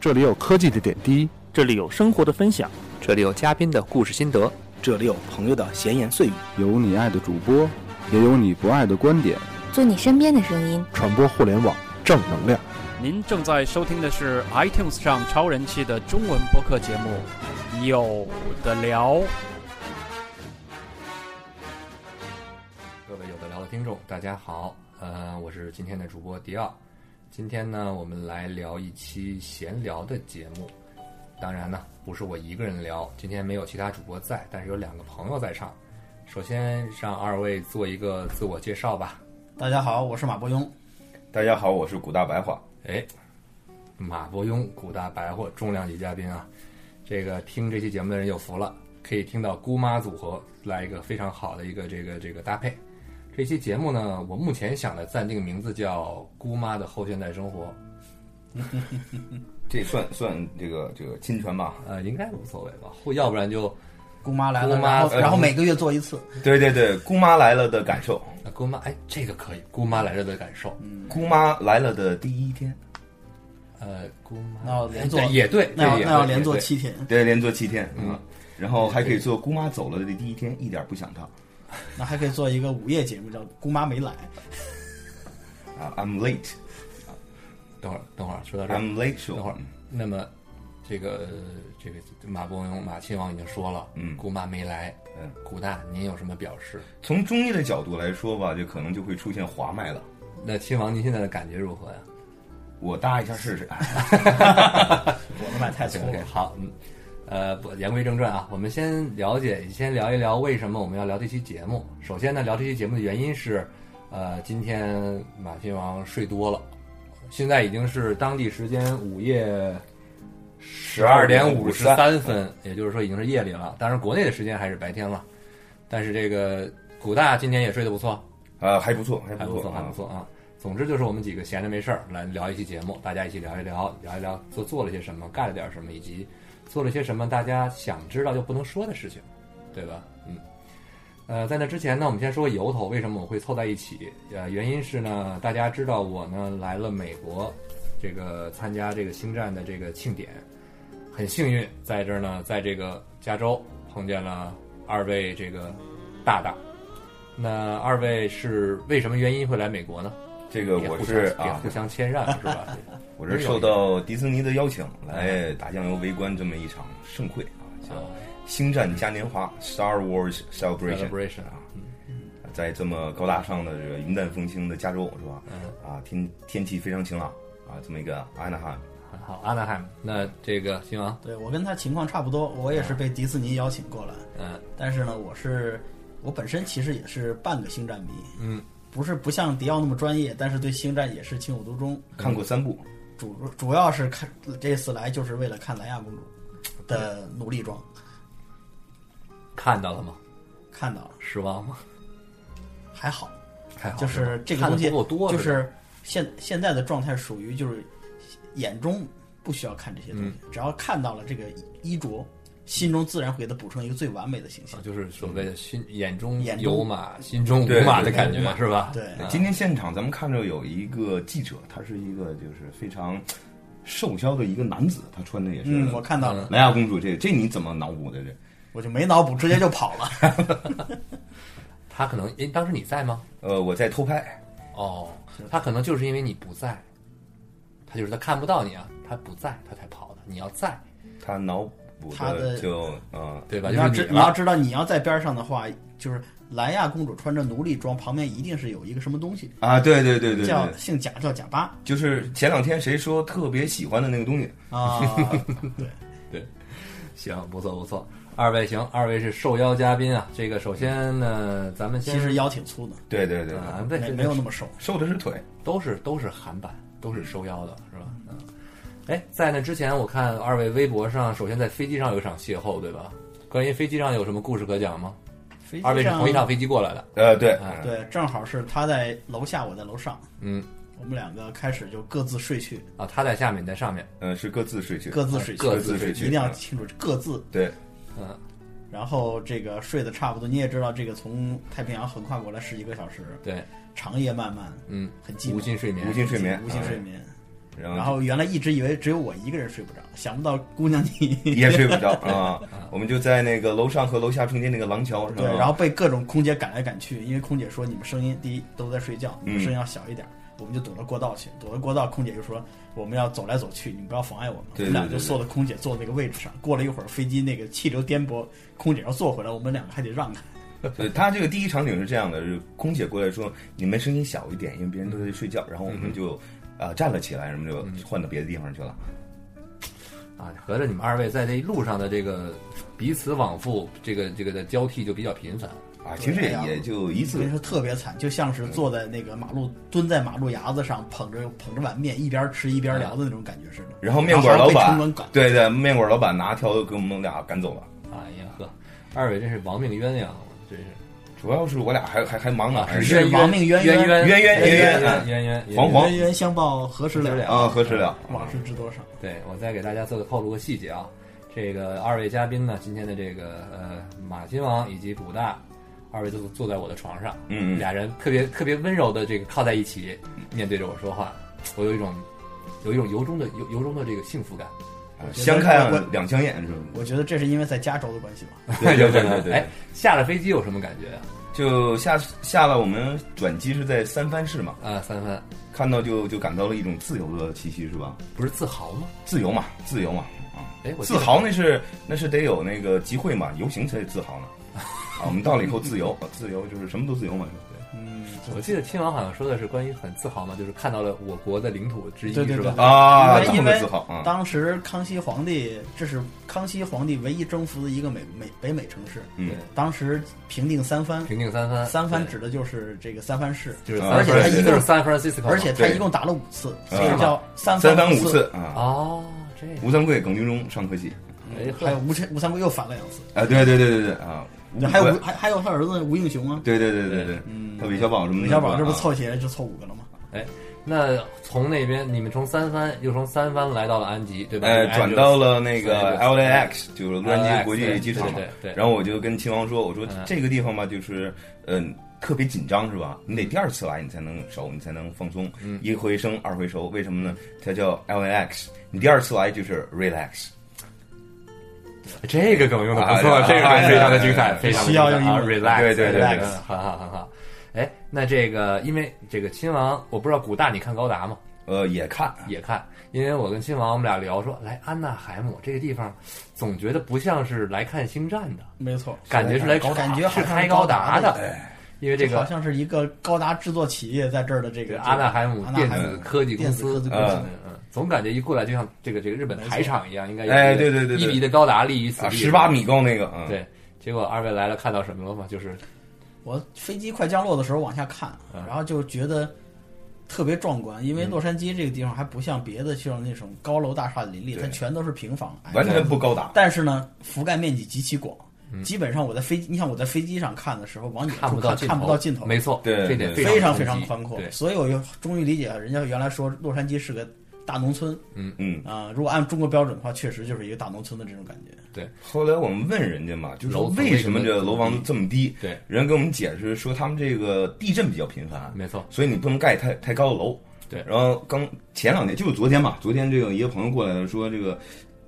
这里有科技的点滴，这里有生活的分享，这里有嘉宾的故事心得，这里有朋友的闲言碎语，有你爱的主播，也有你不爱的观点，做你身边的声音，传播互联网正能量。您正在收听的是 iTunes 上超人气的中文播客节目《有的聊》。各位有的聊的听众，大家好，呃，我是今天的主播迪奥。今天呢，我们来聊一期闲聊的节目。当然呢，不是我一个人聊，今天没有其他主播在，但是有两个朋友在场。首先让二位做一个自我介绍吧。大家好，我是马伯庸。大家好，我是古大白话。哎，马伯庸、古大白话重量级嘉宾啊！这个听这期节目的人有福了，可以听到姑妈组合来一个非常好的一个这个这个搭配。这期节目呢，我目前想的暂定名字叫《姑妈的后现代生活》，这算算这个这个侵权吧？呃，应该无所谓吧，或要不然就姑妈来了，姑妈然后呃然后每个月做一次。对对对，姑妈来了的感受，呃姑妈，哎，这个可以，姑妈来了的感受，姑妈来了的第一天，呃，姑妈那要连做哎也对，那要那要连做七天，对，连做七天，嗯。嗯，然后还可以做姑妈走了的第一天，一点不想她那还可以做一个午夜节目，叫《姑妈没来》。啊，I'm late，I'm 等会儿，等会儿，说到这儿，late show，等会儿那么这个这个马伯庸、马亲王已经说了，嗯姑妈没来，嗯，古大您有什么表示？从中医的角度来说吧，就可能就会出现滑脉了。那亲王您现在的感觉如何呀？我搭一下试试，我的脉太粗。好，嗯，呃，不，言归正传啊，我们先了解，先聊一聊为什么我们要聊这期节目。首先呢，聊这期节目的原因是，呃，今天马亲王睡多了，现在已经是当地时间午夜十二点五十三分，也就是说已经是夜里了。当然，国内的时间还是白天了。但是这个古大今天也睡得不错，啊，还不错，还还不错，还不错啊。总之就是我们几个闲着没事儿来聊一期节目，大家一起聊一聊，聊一聊都做了些什么，干了点什么，以及做了些什么大家想知道又不能说的事情，对吧？嗯。呃，在那之前呢，我们先说个由头，为什么我会凑在一起？呃，原因是呢，大家知道我呢来了美国，这个参加这个星战的这个庆典，很幸运在这儿呢，在这个加州碰见了二位这个大大。那二位是为什么原因会来美国呢？这个我是啊互，相谦让是吧？我是受到迪士尼的邀请来打酱油围观这么一场盛会啊，叫《星战嘉年华》（Star Wars Celebration）。啊，在这么高大上的这个云淡风轻的加州是吧？嗯，啊，天天气非常晴朗啊，这么一个安纳汉，很好，阿纳海姆。那这个新王，对我跟他情况差不多，我也是被迪士尼邀请过来，嗯。但是呢，我是我本身其实也是半个星战迷，嗯，不是不像迪奥那么专业，但是对星战也是情有独钟。看过三部，主主要是看这次来就是为了看莱娅公主的努力装，看到了吗？看到了，失望吗？还好。还好，就是这个东西够多，吧就是现现在的状态属于就是眼中不需要看这些东西，嗯只要看到了这个衣着，心中自然会给他补充一个最完美的形象啊。就是所谓的心眼中眼有马，心中无马的感觉，对对是吧？对啊今天现场咱们看着有一个记者，他是一个就是非常瘦削的一个男子，他穿的也是嗯，我看到了，莱娅公主这个，这你怎么脑补的这？我就没脑补，直接就跑了。他可能，诶，当时你在吗？呃，我在偷拍，哦，他可能就是因为你不在，他就是他看不到你啊，他不在，他才跑的。你要在，他脑补他的就嗯，对吧？你要知你要知道，你要在边上的话，就是莱亚公主穿着奴隶装，旁边一定是有一个什么东西，啊，对对对对对，叫姓贾，叫贾巴就是前两天谁说特别喜欢的那个东西，啊。对对行，不错不错。二位行，二位是受邀嘉宾啊。这个首先呢，咱们先其实腰挺粗的，对对对，啊，对，没没有那么瘦。瘦的是腿，都是都是韩版，都是收腰的，是吧？嗯。哎，在那之前，我看二位微博上，首先在飞机上有一场邂逅，对吧？关于飞机上有什么故事可讲吗？飞机二位是上同一趟飞机过来的，呃，对，哎对，正好是他在楼下，我在楼上，嗯我们两个开始就各自睡去，啊，他在下面，你在上面，嗯，是各自睡去，各自睡去，各自睡去一定要清楚各自。对，嗯然后这个睡得差不多，你也知道，这个从太平洋横跨过来十几个小时，对，长夜漫漫，嗯，很寂寞，无心睡眠无，心睡眠，无心睡眠。然后然后原来一直以为只有我一个人睡不着，想不到姑娘你 也睡不着 啊。我们就在那个楼上和楼下中间那个廊桥，是吧对，然后被各种空姐赶来赶去，因为空姐说你们声音第一都在睡觉，你们嗯声音要小一点，我们就躲到过道去，躲到过道，空姐就说我们要走来走去，你们不要妨碍我们。对我们俩就坐在空姐坐的那个位置上，过了一会儿飞机那个气流颠簸，空姐要坐回来，我们两个还得让开。对他这个第一场景是这样的：是空姐过来说你们声音小一点，因为别人都在睡觉，然后我们就啊站了起来，然后就换到别的地方去了。啊，合着你们二位在这一路上的这个彼此往复，这个这个的交替就比较频繁。啊，其实也也就一次所以说特别惨，就像是坐在那个马路蹲在马路牙子上，捧着捧着碗面，一边吃一边聊的那种感觉似的。然后面馆老板，对对，面馆老板拿条给我们俩赶走了。哎呀呵，二位真是亡命鸳鸯，真是主要是我俩还还还忙呢，还是亡命冤冤冤冤冤冤冤冤冤冤冤黄黄冤冤相报何时了？啊，何时了。往事知多少？对我再给大家做个透露个细节啊，这个二位嘉宾呢，今天的这个呃马亲王以及古大，二位都坐在我的床上，嗯嗯俩人特别特别温柔的这个靠在一起，面对着我说话，我有一种有一种由衷的由由衷的这个幸福感。啊相看两相厌是吧？我觉得这是因为在加州的关系吧。对 对对对对哎，下了飞机有什么感觉啊？就下下了我们转机是在三藩市嘛，啊，三藩看到就就感到了一种自由的气息是吧？不是自豪吗？自由嘛，自由嘛啊！哎，我自豪那是那是得有那个集会嘛，游行才自豪呢。啊，我们到了以后自由，自由就是什么都自由嘛。嗯，我记得亲王好像说的是关于很自豪嘛，就是看到了我国的领土之一，对对对是吧？啊，这么个因为自豪啊！当时康熙皇帝，这是康熙皇帝唯一征服的一个美美北美城市。嗯，当时平定三藩，平定三藩，三藩指的就是这个三藩市，就是啊而且他一共就是 San Francisco，而且他一共打了五次，啊所以叫三三番五五次啊！哦，这样吴三桂、耿精忠、尚可喜哎还有吴陈吴三桂又反了两次，啊！对对对对对啊！吴还有吴还还有他儿子吴应熊啊，对对对对对，嗯他韦小宝什么的，韦小宝这不啊凑起来就凑五个了吗？哎那从那边你们从三藩又从三藩来到了安吉，对吧？哎，转到了那个 LAX，就是洛杉矶国际机场嘛对对对。然后我就跟秦王说，我说嗯这个地方吧，就是嗯。特别紧张是吧？你得第二次来，你才能熟，你才能放松。嗯一回生，二回熟，为什么呢？它叫 LAX。你第二次来就是 relax。这个梗用的不错，啊这个梗非常的精彩，啊非常需要用啊英文，relax，对对对对很好很好。哎，那这个因为这个亲王，我不知道古大你看高达吗？呃，也看，也看，因为我跟亲王我们俩聊说，来安纳海姆这个地方，总觉得不像是来看星战的，没错，感觉是来高感觉是像开高达的，因为这个好像是一个高达制作企业在这儿的这这个个阿纳海姆电子科技公司，技公司。嗯嗯，总感觉一过来就像这个这个日本台场一样，应该有哎对对对对。一比的高达立于此啊，地，十八米高那个，嗯，对，结果二位来了，看到什么了吗？就是。我飞机快降落的时候往下看，嗯。然后就觉得特别壮观，因为洛杉矶这个地方还不像别的像那种高楼大厦林立，它全都是平房，完全不高大。但是呢，覆盖面积极其广。嗯。基本上我在飞机，你像我在飞机上看的时候，往远处看看不到尽头，看不到尽头，没错，对这点非常非常宽阔。，所以我就终于理解了人家原来说洛杉矶是个大农村嗯嗯，啊、如果按中国标准的话，确实就是一个大农村的这种感觉。对后来我们问人家嘛，就是说为什么这楼房这么低？对，人给我们解释说他们这个地震比较频繁，没错，所以你不能盖太太高的楼。对然后刚前两天就是昨天嘛，昨天这个一个朋友过来了，说这个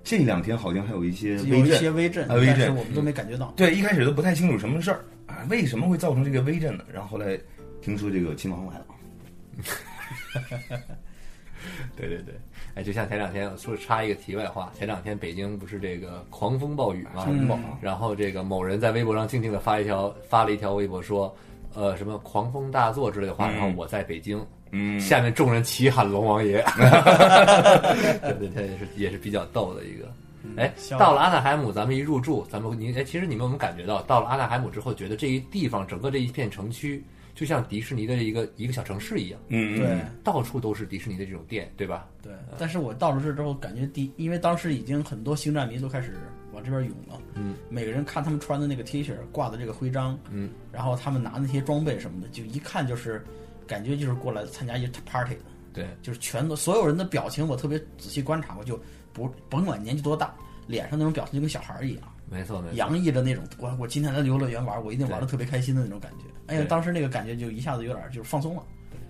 这两天好像还有一些有一微震。些微震，啊微震但是我们都没感觉到。对，一开始都不太清楚什么事儿啊，为什么会造成这个微震呢？然后后来听说这个秦王来了，对对对，哎，就像前两天说插一个题外话，前两天北京不是这个狂风暴雨嘛，嗯然后这个某人在微博上静静的发一条发了一条微博说，呃，什么狂风大作之类的话，嗯。然后我在北京，嗯，下面众人齐喊龙王爷，对对，他也是也是比较逗的一个。哎，到了阿纳海姆，咱们一入住，咱们您哎，其实你们有没有感觉到，到了阿纳海姆之后，觉得这一地方整个这一片城区，就像迪士尼的一个一个小城市一样，嗯，对。嗯到处都是迪士尼的这种店，对吧？对，但是我到了这之后，感觉第，因为当时已经很多星战迷都开始往这边涌了，嗯，每个人看他们穿的那个 T 恤，挂的这个徽章，嗯，然后他们拿那些装备什么的，就一看就是，感觉就是过来参加一 party 的，对，就是全都所有人的表情，我特别仔细观察过，就不甭管年纪多大，脸上那种表情就跟小孩儿一样，没错没错。洋溢着那种我我今天来游乐园玩，我一定玩的特别开心的那种感觉。哎呀，当时那个感觉就一下子有点就是放松了。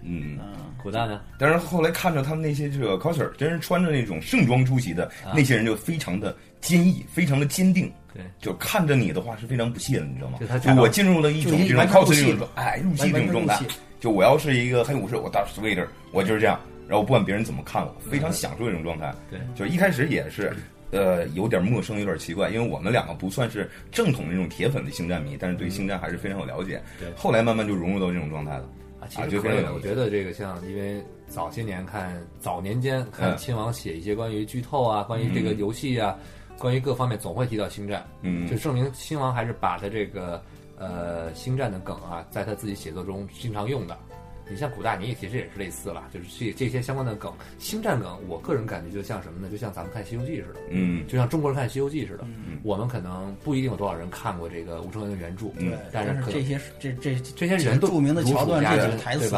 嗯，嗯，古代呢？但是后来看着他们那些这个 coser，真是穿着那种盛装出席的，啊那些人就非常的坚毅，非常的坚定。对，就看着你的话是非常不屑的，你知道吗就他？我进入了一种这种就已经完全 cos 入戏了这种哎入戏这种状态。就我要是一个黑武士，我大 sweater，我就是这样，然后不管别人怎么看我，非嗯常享受这种状态。对，就一开始也是。呃，有点陌生，有点奇怪，因为我们两个不算是正统的那种铁粉的星战迷，但是对星战还是非常有了解。嗯对后来慢慢就融入到这种状态了。啊，其啊实可以我觉得这个像，因为早些年看早年间看嗯亲王写一些关于剧透啊，关于这个嗯游戏啊，关于各方面总会提到星战，嗯就证明亲王还是把他这个呃星战的梗啊，在他自己写作中经常用的。你像古大尼其实也是类似了，就是这这些相关的梗，星战梗，我个人感觉就像什么呢？就像咱们看《西游记》似的，嗯就像中国人看《西游记》似的。嗯我们可能不一定有多少人看过这个吴承恩的原著，嗯对，但是可能是这些这这这些人都著名的桥段，这些台词，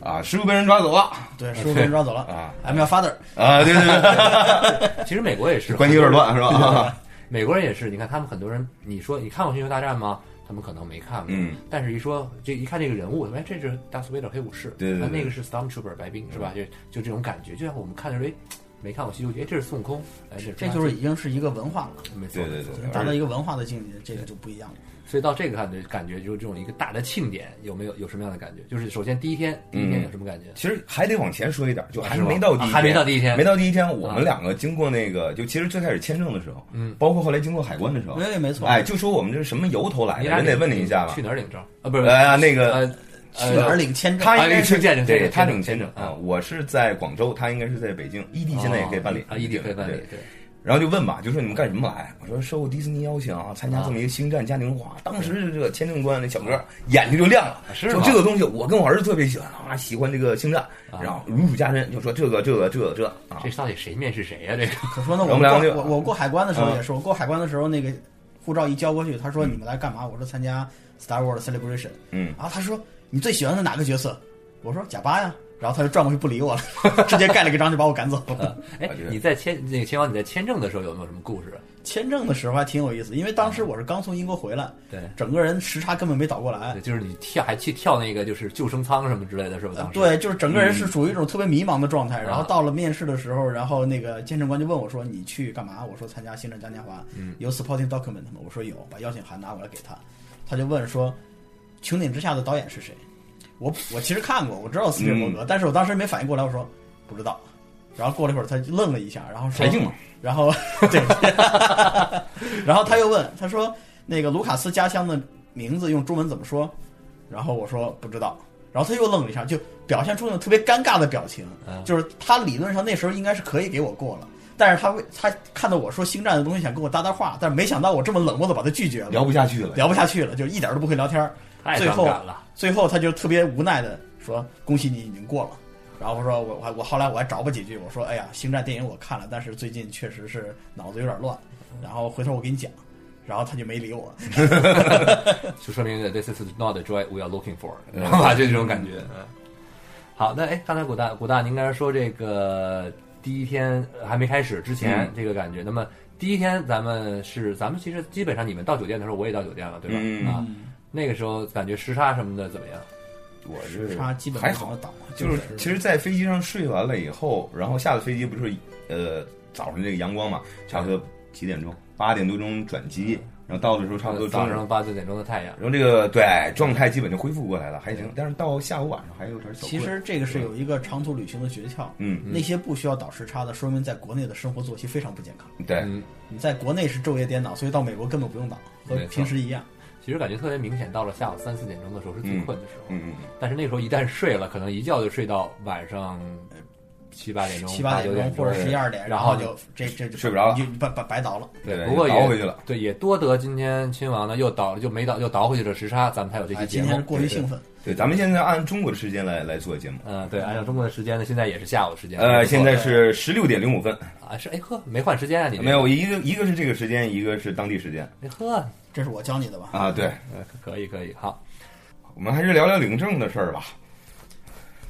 啊，师傅被人抓走了对，师傅被人抓走了啊，I'm your father，啊！对对对，其实美国也是，关系有点乱是吧？啊 美国人也是，你看他们很多人，你说你看过《星球大战》吗？他们可能没看过，嗯，但是一说这一看这个人物，哎，这是大斯维德黑武士，对对对。啊那个是 Stormtrooper 白兵是吧？就就这种感觉，就像我们看的时候，哎，没看过《西游记》，哎，这是孙悟空，哎，这这就是已经是一个文化了，没错，对对没错。对达到一个文化的境界，这个就不一样了。所以到这个感觉，感觉就是这种一个大的庆典，有没有有什么样的感觉？就是首先第一天，第一天有什么感觉？其实还得往前说一点，就还是没到第一天，啊还没到第一天没到第一天，我们两个经过那个，就其实最开始签证的时候，嗯，包括后来经过海关的时候，对没错，哎，就说我们这是什么由头来的，人得问你一下吧去。哪儿领证啊？不是，哎呀，那个呃，去哪儿领签证？啊他应该是去见证对他领签证证啊，我是在广州，他应该是在北京异地现在也可以办理啊异地可以办理，对。然后就问吧，就说你们干什么来？我说受迪士尼邀请啊，参加这么一个星战嘉年华。当时这个签证官那小哥眼睛就亮了，说是吗这个东西我跟我儿子特别喜欢啊，喜欢这个星战，啊然后如数家珍，就说这个这个这个这啊这，到底谁面试谁呀、这个可说呢，我我们两个我我过海关的时候嗯也是，我过海关的时候那个护照一交过去，他说你们来干嘛？我说参加 Star Wars Celebration。嗯，然后他说你最喜欢的哪个角色？我说贾巴呀。然后他就转过去不理我了，直接盖了个章就把我赶走了。哎你在签那个签王，你在签证的时候有没有什么故事？啊签证的时候还挺有意思，因为当时我是刚从英国回来，对，整个人时差根本没倒过来对，。就是你跳还去跳那个就是救生舱什么之类的，是吧？当时，对，就是整个人是属于一种特别迷茫的状态。啊然后到了面试的时候，然后那个签证官就问我说：“你去干嘛？”我说：“参加星战嘉年华。”嗯有 supporting document 吗？我说有，把邀请函拿过来给他。他就问说：“穹顶之下的导演是谁？”我我其实看过，我知道斯皮尔伯嗯格，但是我当时没反应过来，我说不知道。然后过了一会儿，他愣了一下，然后说然后对，然后他又问，他说那个卢卡斯家乡的名字用中文怎么说？然后我说不知道，然后他又愣了一下，就表现出那种特别尴尬的表情，嗯就是他理论上那时候应该是可以给我过了。但是他为他看到我说星战的东西，想跟我搭搭话，但是没想到我这么冷漠的把他拒绝了，聊不下去了。聊不下去了，就一点都不会聊天儿。太最后了。最后他就特别无奈的说：“恭喜你已经过了。”然后我说我我我后来我还找过几句，我说：“哎呀，星战电影我看了，但是最近确实是脑子有点乱。”然后回头我给你讲，然后他就没理我。就说明 this is not the joy we are looking for，知道吧？就这种感觉。嗯，好，那哎，刚才古大古大，您刚才说这个第一天呃还没开始之前嗯这个感觉，那么第一天咱们是咱们其实基本上你们到酒店的时候，我也到酒店了，对吧？嗯啊，那个时候感觉时差什么的怎么样？我是差基本还好倒，就是其实，在飞机上睡完了以后，然后下了飞机不是呃早上这个阳光嘛，差不多几点钟？八点多钟转机，然后到的时候差不多早。上八九点钟的太阳。然后这个对状态基本就恢复过来了，还行。但是到下午晚上还有点小。其实这个是有一个长途旅行的诀窍。嗯，那些不需要倒时差的，说明在国内的生活作息非常不健康。对，嗯，你在国内是昼夜颠倒，所以到美国根本不用倒，和平时一样。其实感觉特别明显，到了下午三四点钟的时候是最困的时候。嗯嗯，但是那时候一旦睡了，可能一觉就睡到晚上七八点钟、七八九点点钟或者十一二点，然后后就这这就睡不着了就白白白倒了。对不过也倒回去了。对，也多得今天亲王呢又倒就没倒又倒回去了时差，咱们才有这期哎，节目今天。过于兴奋，对，咱们现在按中国的时间来来做节目。嗯，对，按照中国的时间呢，现在也是下午时间。呃，现在是十六点零五分，啊是哎呵，没换时间啊你这没有一个一个是这个时间，一个是当地时间哎呵，这是我教你的吧？啊。对，呃可以可以好。我们还是聊聊领证的事儿吧。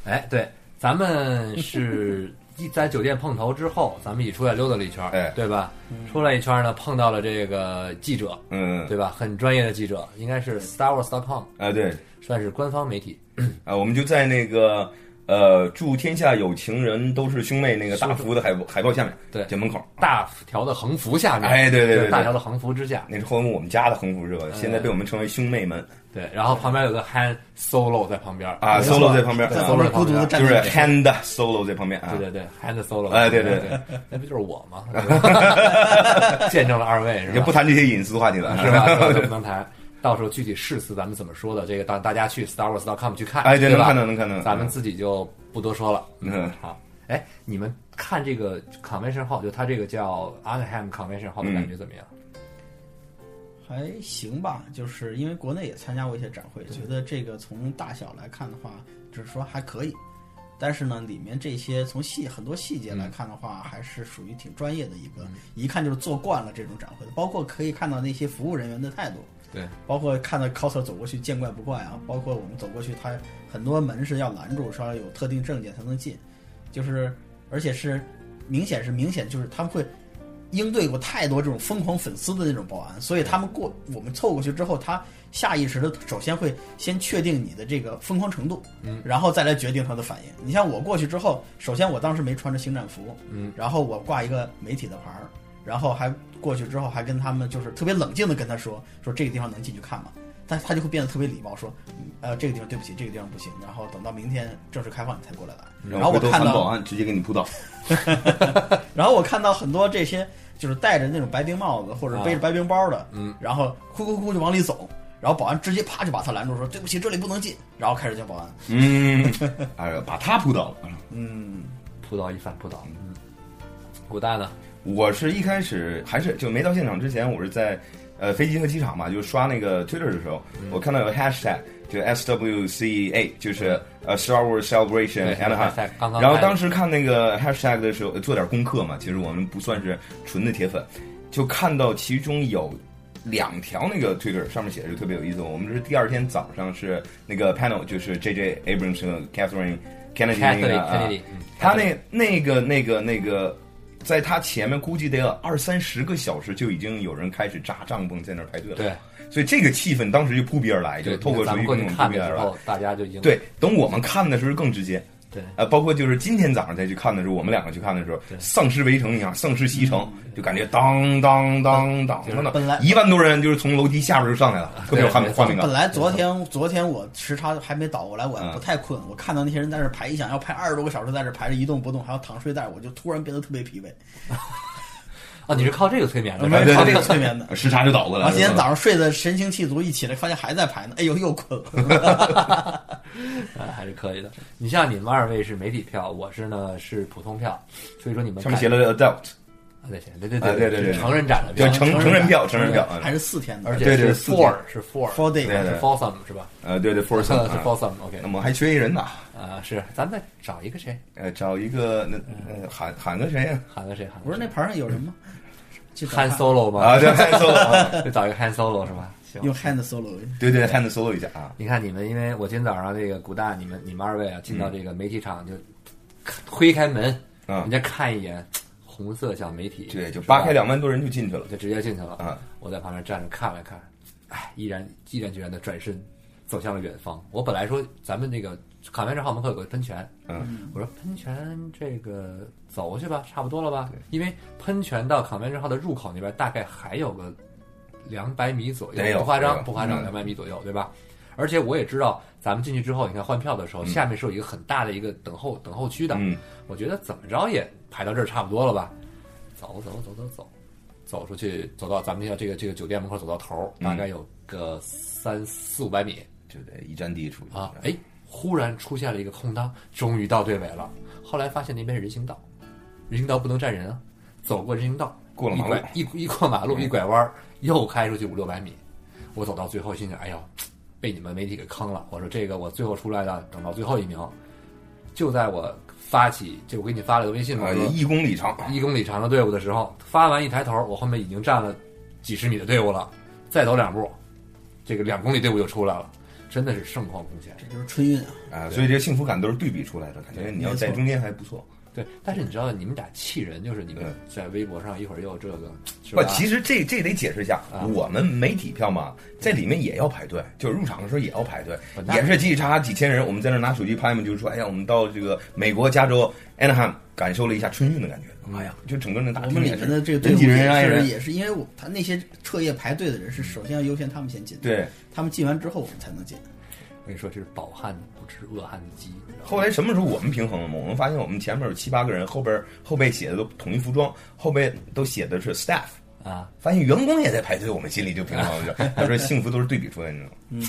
哎，对，咱们是一在酒店碰头之后，咱们一起出来溜达了一圈儿，哎对吧？出来一圈儿呢，碰到了这个记者，嗯，对吧？很专业的记者，应该是 StarWars.com，啊对，算是官方媒体。啊，我们就在那个呃，祝天下有情人都是兄妹那个大幅的海报海报下面，对这门口。大条的横幅下面，哎对对对对大条的横幅之下，那是后面我们家的横幅是吧？现在被我们称为兄妹们对，然后旁边有个 hand solo 在旁边啊，solo 在旁边，啊在旁边孤独的站就是在 hand solo 在旁边啊对。对对，hand solo，哎对对对，那不就是我吗？见证了二位是吧也不？谈这些隐私话题了，是吧？这不能谈。到时候具体誓词咱们怎么说的，这个大大家去 starwars.com 去看，哎，对，对吧能看到，能看到。咱们自己就不多说了。嗯，好，哎，你们看这个 convention hall，就它这个叫 Anaheim convention hall 的感觉怎么样？还行吧，就是因为国内也参加过一些展会，觉得这个从大小来看的话，就是说还可以。但是呢，里面这些从细很多细节来看的话，还是属于挺专业的一个，一看就是做惯了这种展会的。包括可以看到那些服务人员的态度，对，包括看到 coser 走过去见怪不怪啊，包括我们走过去，他很多门是要拦住，说有特定证件才能进，就是而且是明显是明显就是他们会应对过太多这种疯狂粉丝的那种保安，所以他们过我们凑过去之后，他下意识的首先会先确定你的这个疯狂程度，嗯，然后再来决定他的反应。你像我过去之后，首先我当时没穿着星战服，嗯，然后我挂一个媒体的牌儿，然后还过去之后还跟他们就是特别冷静的跟他说说这个地方能进去看吗？但他就会变得特别礼貌，说，嗯呃，这个地方对不起，这个地方不行，然后等到明天正式开放你才过来拿。然后我看到保，安直接给你扑倒。然后我看到很多这些就是戴着那种白冰帽子或者背着白冰包的，嗯，然后哭哭哭就往里走，然后保安直接啪就把他拦住，说对不起，这里不能进，然后开始叫保安。嗯，哎呀，把他扑倒了。嗯，扑倒一反扑倒。嗯，古代呢？我是一开始还是就没到现场之前，我是在呃飞机和机场嘛，就刷那个 Twitter 的时候，我看到有个 hashtag 就 SWCA，就是呃 Star Wars Celebration 对 Anaheim。然后当时看那个 hashtag 的时候，做点功课嘛，其实我们不算是纯的铁粉，就看到其中有两条那个 Twitter 上面写的就特别有意思。我们是第二天早上是那个 panel，就是 J.J. Abrams 和 Catherine Kennedy 那个他那那个那个那个，在他前面估计得有二三十个小时，就已经有人开始扎帐篷在那儿排队了。对，所以这个气氛当时就扑鼻而来，就对，透过咱们过去水域运动扑鼻而来。看的时候，大家就已经对，等我们看的时候更直接。对呃，包括就是今天早上再去看的时候，我们两个去看的时候，丧尸围城一样，丧尸西城，就感觉当当当当当本来，一万多人就是从楼梯下边就上来了，特别有画面画面感。本来昨天昨天我时差还没倒过来，我嗯不太困，我看到那些人在那排，一想要排二十多个小时在这排着一动不动，还要躺睡袋，我就突然变得特别疲惫，啊，你是靠这个催眠的，没对靠这个催眠的。时差就倒过来了。今天早上睡得神清气足，一起来发现还在排呢，哎呦又困了。啊，还是可以的。你像你们二位是媒体票，我是呢是普通票，所以说你们看上面写了 adult，啊，对对对啊对对对成人展的对票，成成人票，成人票，还是四天的，而且是 four 是 four four day 对对是 foursome 是吧？呃，对对，for 是 some，foursome OK 那么还缺一人呢，啊，是，咱再找一个谁，呃，找一个那呃喊喊个谁呀？喊个谁喊个谁？不是那牌上有人吗？Han 看 Solo 吗？啊，对，Han Solo，就找一个 Han Solo 是吧？行。用 hand solo，对对，Han Solo 一下啊，你看你们，因为我今天早上这个古大，你们你们二位啊，嗯进到这个媒体场就推开门，啊人，家看一眼红色小媒体，对，就扒开两万多人就进去了就直接进去了。啊，我在旁边站着看了看，哎，毅然毅然决然的转身走向了远方。我本来说咱们那个卡面这号门口有个喷泉，嗯，我说喷泉这个走过去吧，差不多了吧？因为喷泉到卡面这号的入口那边大概还有个两百米左右，不夸张，不夸张，嗯两百米左右，对吧？而且我也知道，咱们进去之后，你看换票的时候，嗯下面是有一个很大的一个等候等候区的。嗯，我觉得怎么着也排到这儿差不多了吧？走走走走走，走出去，走到咱们要这个这个酒店门口，走到头大概有个三四五百米就得一站地出去啊！哎，忽然出现了一个空档，终于到队尾了。后来发现那边是人行道，人行道不能站人啊，走过人行道，过了马路一拐一一过马路一拐弯儿，又开出去五六百米。我走到最后，心想：哎呦，被你们媒体给坑了。我说这个我最后出来的，等到最后一名，就在我发起，就我给你发了个微信嘛，一公里长，一公里长的队伍的时候，发完一抬头，我后面已经站了几十米的队伍了，再走两步，这个两公里队伍就出来了，真的是盛况空前。这就是春运啊！啊，所以这个幸福感都是对比出来的，感觉你要在中间还不错。对，但是你知道，你们俩气人，就是你们嗯在微博上一会儿又这个，不？，其实这这得解释一下啊，我们媒体票嘛，在里面也要排队，就是入场的时候也要排队也是叽叽喳喳几千人，我们在那拿手机拍嘛，就是说，哎呀，我们到这个美国加州 Anaheim 感受了一下春运的感觉，哎呀，就整个那大我们里面的这个队伍人挤人挨也是人，也是因为我他那些彻夜排队的人是首先要优先他们先进，对。他们进完之后我们才能进。我跟你说，这是饱汉不知饿汉饥。后来什么时候我们平衡了吗？我们发现我们前面有七八个人，后边后背写的都统一服装，后背都写的是 staff。啊，发现员工也在排队，我们心里就平衡了。就他说幸福都是对比出来的？嗯，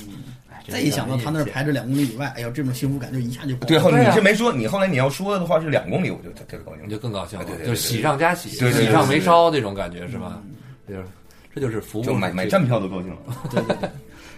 再一想到他那儿排着两公里以外，哎呦，这种幸福感就一下就爆对，后了。对啊你是没说，你后来你要说的话是两公里，我就特特别高兴你。就更高兴了，对对对就喜上加喜，对对对喜上对对眉梢那种感觉是吧？这就是这就是服务就买买站票都高兴了。对对对，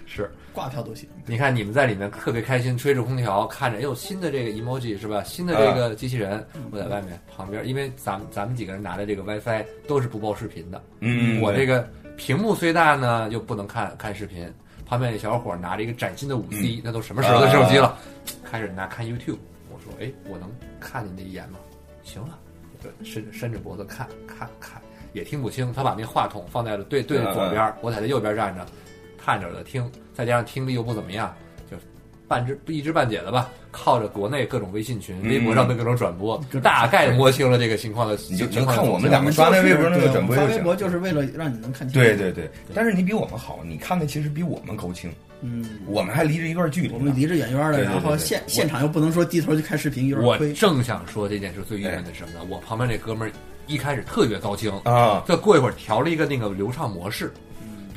是。挂票都行。你看你们在里面特别开心，吹着空调，看着哎呦新的这个 emoji 是吧？新的这个机器人，我在外面旁边，因为咱们咱们几个人拿的这个 WiFi 都是不报视频的，嗯，我这个屏幕虽大呢，又不能看看视频。旁边那小伙拿着一个崭新的五 C，、那都什么时候的手机了？开始拿看 YouTube。我说，哎，我能看你那一眼吗？行了，对，伸伸着脖子看看看，也听不清。他把那话筒放在了对对着左边，我在他右边站着，看着的听，再加上听力又不怎么样，就半知一知半解的吧。靠着国内各种微信群、微博上的各种转播，大概摸清了这个情况的。你就情况的看我们两个刷那微博那个转播发微博就是为了让你能看清。对对对，但是你比我们好，你看的其实比我们高清，嗯，我们还离着一段距离。我们离着远远的，然后现现场又不能说低头去看视频，有我点亏。正想说这件事最郁闷的是什么呢？我旁边那哥们儿一开始特别高清，啊，再过一会儿调了一个那个流畅模式，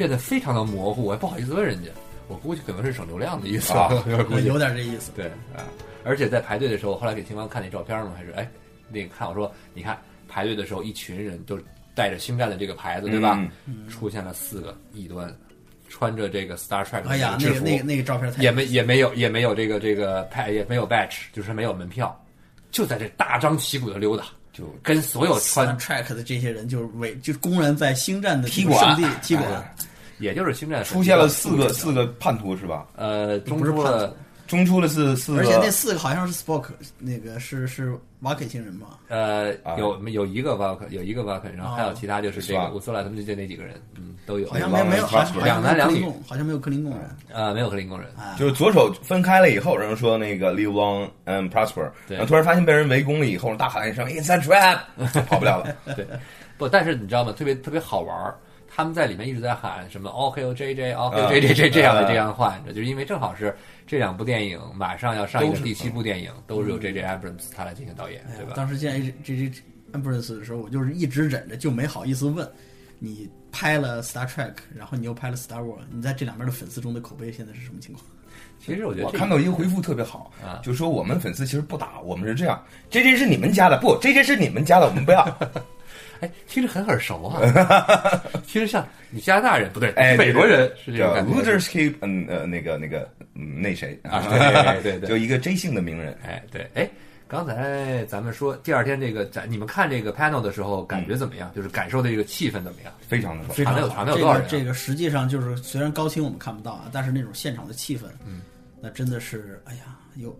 变得非常的模糊，我还不好意思问人家。我估计可能是省流量的意思，啊 估计有点这意思。对啊。而且在排队的时候，后来给秦芳看那照片嘛，还是哎，那个看我说，你看排队的时候，一群人都带着星战的这个牌子，对吧？嗯出现了四个异端，穿着这个 Star Trek 的哎呀，制服，那个那个那个照片太也没也没有也没有这个这个派也没有 batch，就是没有门票，就在这大张旗鼓的溜达，就跟所有穿 Trek 的这些人就是为就公然在星战的踢馆圣地踢馆哎，也就是星战出现了四个四四个叛徒是吧？呃，中出了中出了四四个，而且那四个好像是 Spock 那个是是瓦肯星人嘛？呃啊有有一个 Vulcan，有一个 Vulcan，然后还有其他就是这个乌苏拉他们就那几个人，嗯，都有。好像没有没有，两男两女好像没有克林贡人。呃没有克林贡人，啊，就是左手分开了以后，然后说那个 live long and prosper，然后突然发现被人围攻了以后，大喊一声 "It's a trap"，就 跑不了了。对，不，但是你知道吗？特别特别好玩儿。他们在里面一直在喊什么 OK O J J OK O J J J 这样的嗯这样的话，就是因为正好是这两部电影马上要上映的第七部电影，都是由 J J Abrams 他来进行导演，对吧？当时见 J J Abrams 的时候，我就是一直忍着，就没好意思问你拍了 Star Trek，然后你又拍了 Star Wars，你在这两边的粉丝中的口碑现在是什么情况？其实我觉得我看到一个回复特别好啊，就说我们粉丝其实不打，我们是这样，J J 是你们家的，不，J J 是你们家的，我们不要。哎，听着很耳熟啊，听着像你加拿大人不对，哎，美国人是这种叫感觉。Losers Keep，嗯呃那个那个嗯那谁啊对对对就一个 J 姓的名人。哎，对，哎，刚才咱们说第二天这个展，你们看这个 panel 的时候感觉怎么样？就是感受的这个气氛怎么样？非常的，非常有好。这场内有多少人啊个这个实际上就是虽然高清我们看不到啊，但是那种现场的气氛，嗯，那真的是哎呀，有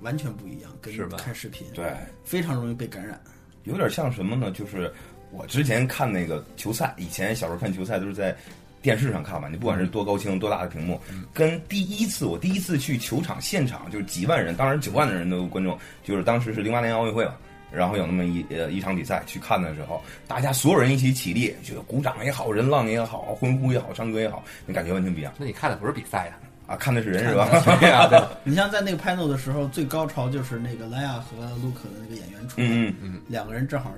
完全不一样，跟看视频对，非常容易被感染。有点像什么呢？就是我之前看那个球赛，以前小时候看球赛都是在电视上看嘛，你不管是多高清、多大的屏幕，跟第一次我第一次去球场现场，就是几万人，当然九万的人都观众，就是当时是零八年奥运会嘛。然后有那么一呃一场比赛去看的时候，大家所有人一起起立，就鼓掌也好，人浪也好，欢呼也好，唱歌也好，那感觉完全不一样那你看的不是比赛呀？啊！看的是人是吧？对呀，对，你像在那个 panel 的时候，最高潮就是那个莱亚和卢克的那个演员出来，嗯嗯，两个人正好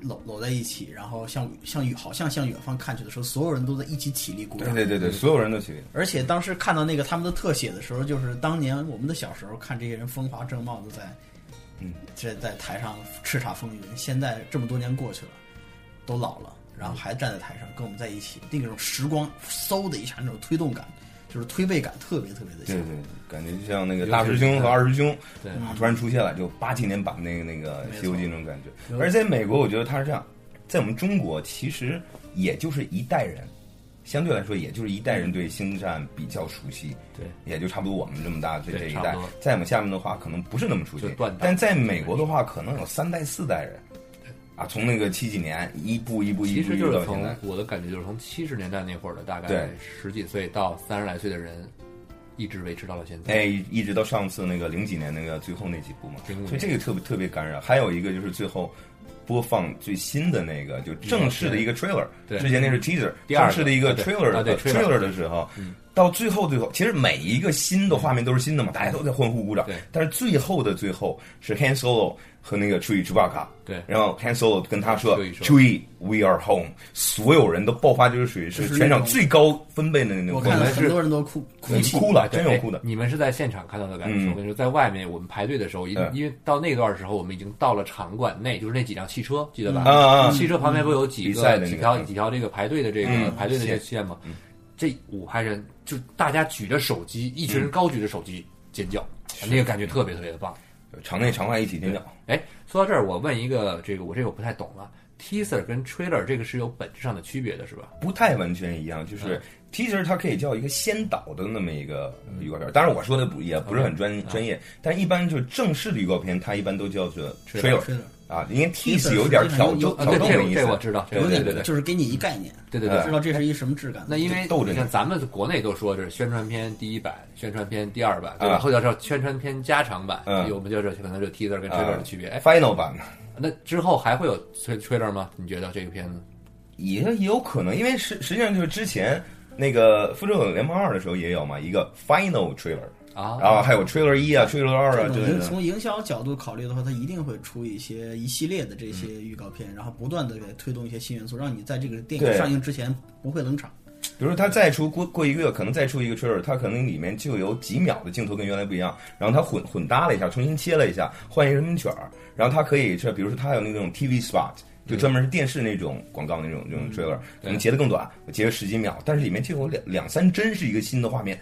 搂搂在一起，然后向向好像向远方看去的时候，所有人都在一起起立鼓掌。对对对对，所有人都起立。而且当时看到那个他们的特写的时候，就是当年我们的小时候看这些人风华正茂的在，嗯，这在台上叱咤风云。现在这么多年过去了，都老了，然后还站在台上跟我们在一起，那种时光嗖的一下那种推动感，就是推背感特别特别的强。对对，感觉就像那个大师兄和二师兄，对啊，突然出现了，就八七年版那个那个《西游记》那种感觉。而在美国，我觉得他是这样，在我们中国其实也就是一代人相对来说，也就是一代人对星战比较熟悉，对，也就差不多我们这么大这对这一代。在我们下面的话，可能不是那么熟悉但在美国的话，可能有三代四代人，啊，从那个七几年一步一步一其步一实就是从我的感觉就是从七十年代那会儿的大概对十几岁到三十来岁的人，一直维持到了现在。哎，一直到上次那个零几年那个最后那几部嘛，所以这个特别特别感染。还有一个就是最后播放最新的那个，就正式的一个 trailer，对之前那是 teaser，正式的一个 trailer trailer 的时候，到最后最后，其实每一个新的画面都是新的嘛，大家都在欢呼鼓掌对。但是最后的最后是 Han Solo 和那个 Chewie Chewbacca，对。然后 Han Solo 跟他说 Chewie 说。Chewie are home，所有人都爆发就是属于是全场最高分贝的那种我看了，很多人都哭哭，哭了，真有哭的。哎。你们是在现场看到的感受，嗯。我跟你说，在外面我们排队的时候，因嗯。因为到那段时候，我们已经到了场馆内，就是那几辆汽车，记得吧？啊啊啊。汽车旁边不有几个个几条嗯。几条这个排队的这个嗯排队的这个线线吗？这五排人就大家举着手机，一群人高举着手机尖叫，那个感觉特别特别的棒。场内场外一起尖叫。哎，说到这儿，我问一个，这个我这个我不太懂了，teaser 跟 trailer 这个是有本质上的区别的，是吧？不太完全一样，就是嗯 teaser 它可以叫一个先导的那么一个预告片。当然我说的不也不是很专嗯专业，但一般就是正式的预告片，它一般都叫做 trailer 啊，因为 tease 有点挑有啊，挑对，这个动的意思。这我知道，这对对对个对对对就是给你一概念，对对对知道这是一什么质感。那因为你你看咱们国内都说这是宣传片第一版、宣传片第二版，对吧？啊后叫叫宣传片加长版，嗯我们叫这可能是 teaser 跟 trailer 的区别。哎，final 版呢那之后还会有 tra- trailer 吗？你觉得这个片子？也也有可能，因为实实际上就是之前那个《复仇者联盟二》的时候也有嘛，一个 final trailer，啊然后还有 trailer 一啊、trailer 二啊这种营之类的。从营销角度考虑的话，它一定会出一些一系列的这些预告片，然后不断的给推动一些新元素，让你在这个电影上映之前不会冷场。比如说他再出过过一个月，可能再出一个 trailer，他可能里面就有几秒的镜头跟原来不一样，然后他混混搭了一下，重新切了一下，换一个人名曲儿，然后他可以这，比如说他有那种 TV spot，就专门是电视那种广告那种那种 trailer，可能截的更短，我截个十几秒，但是里面就有两两三帧是一个新的画面。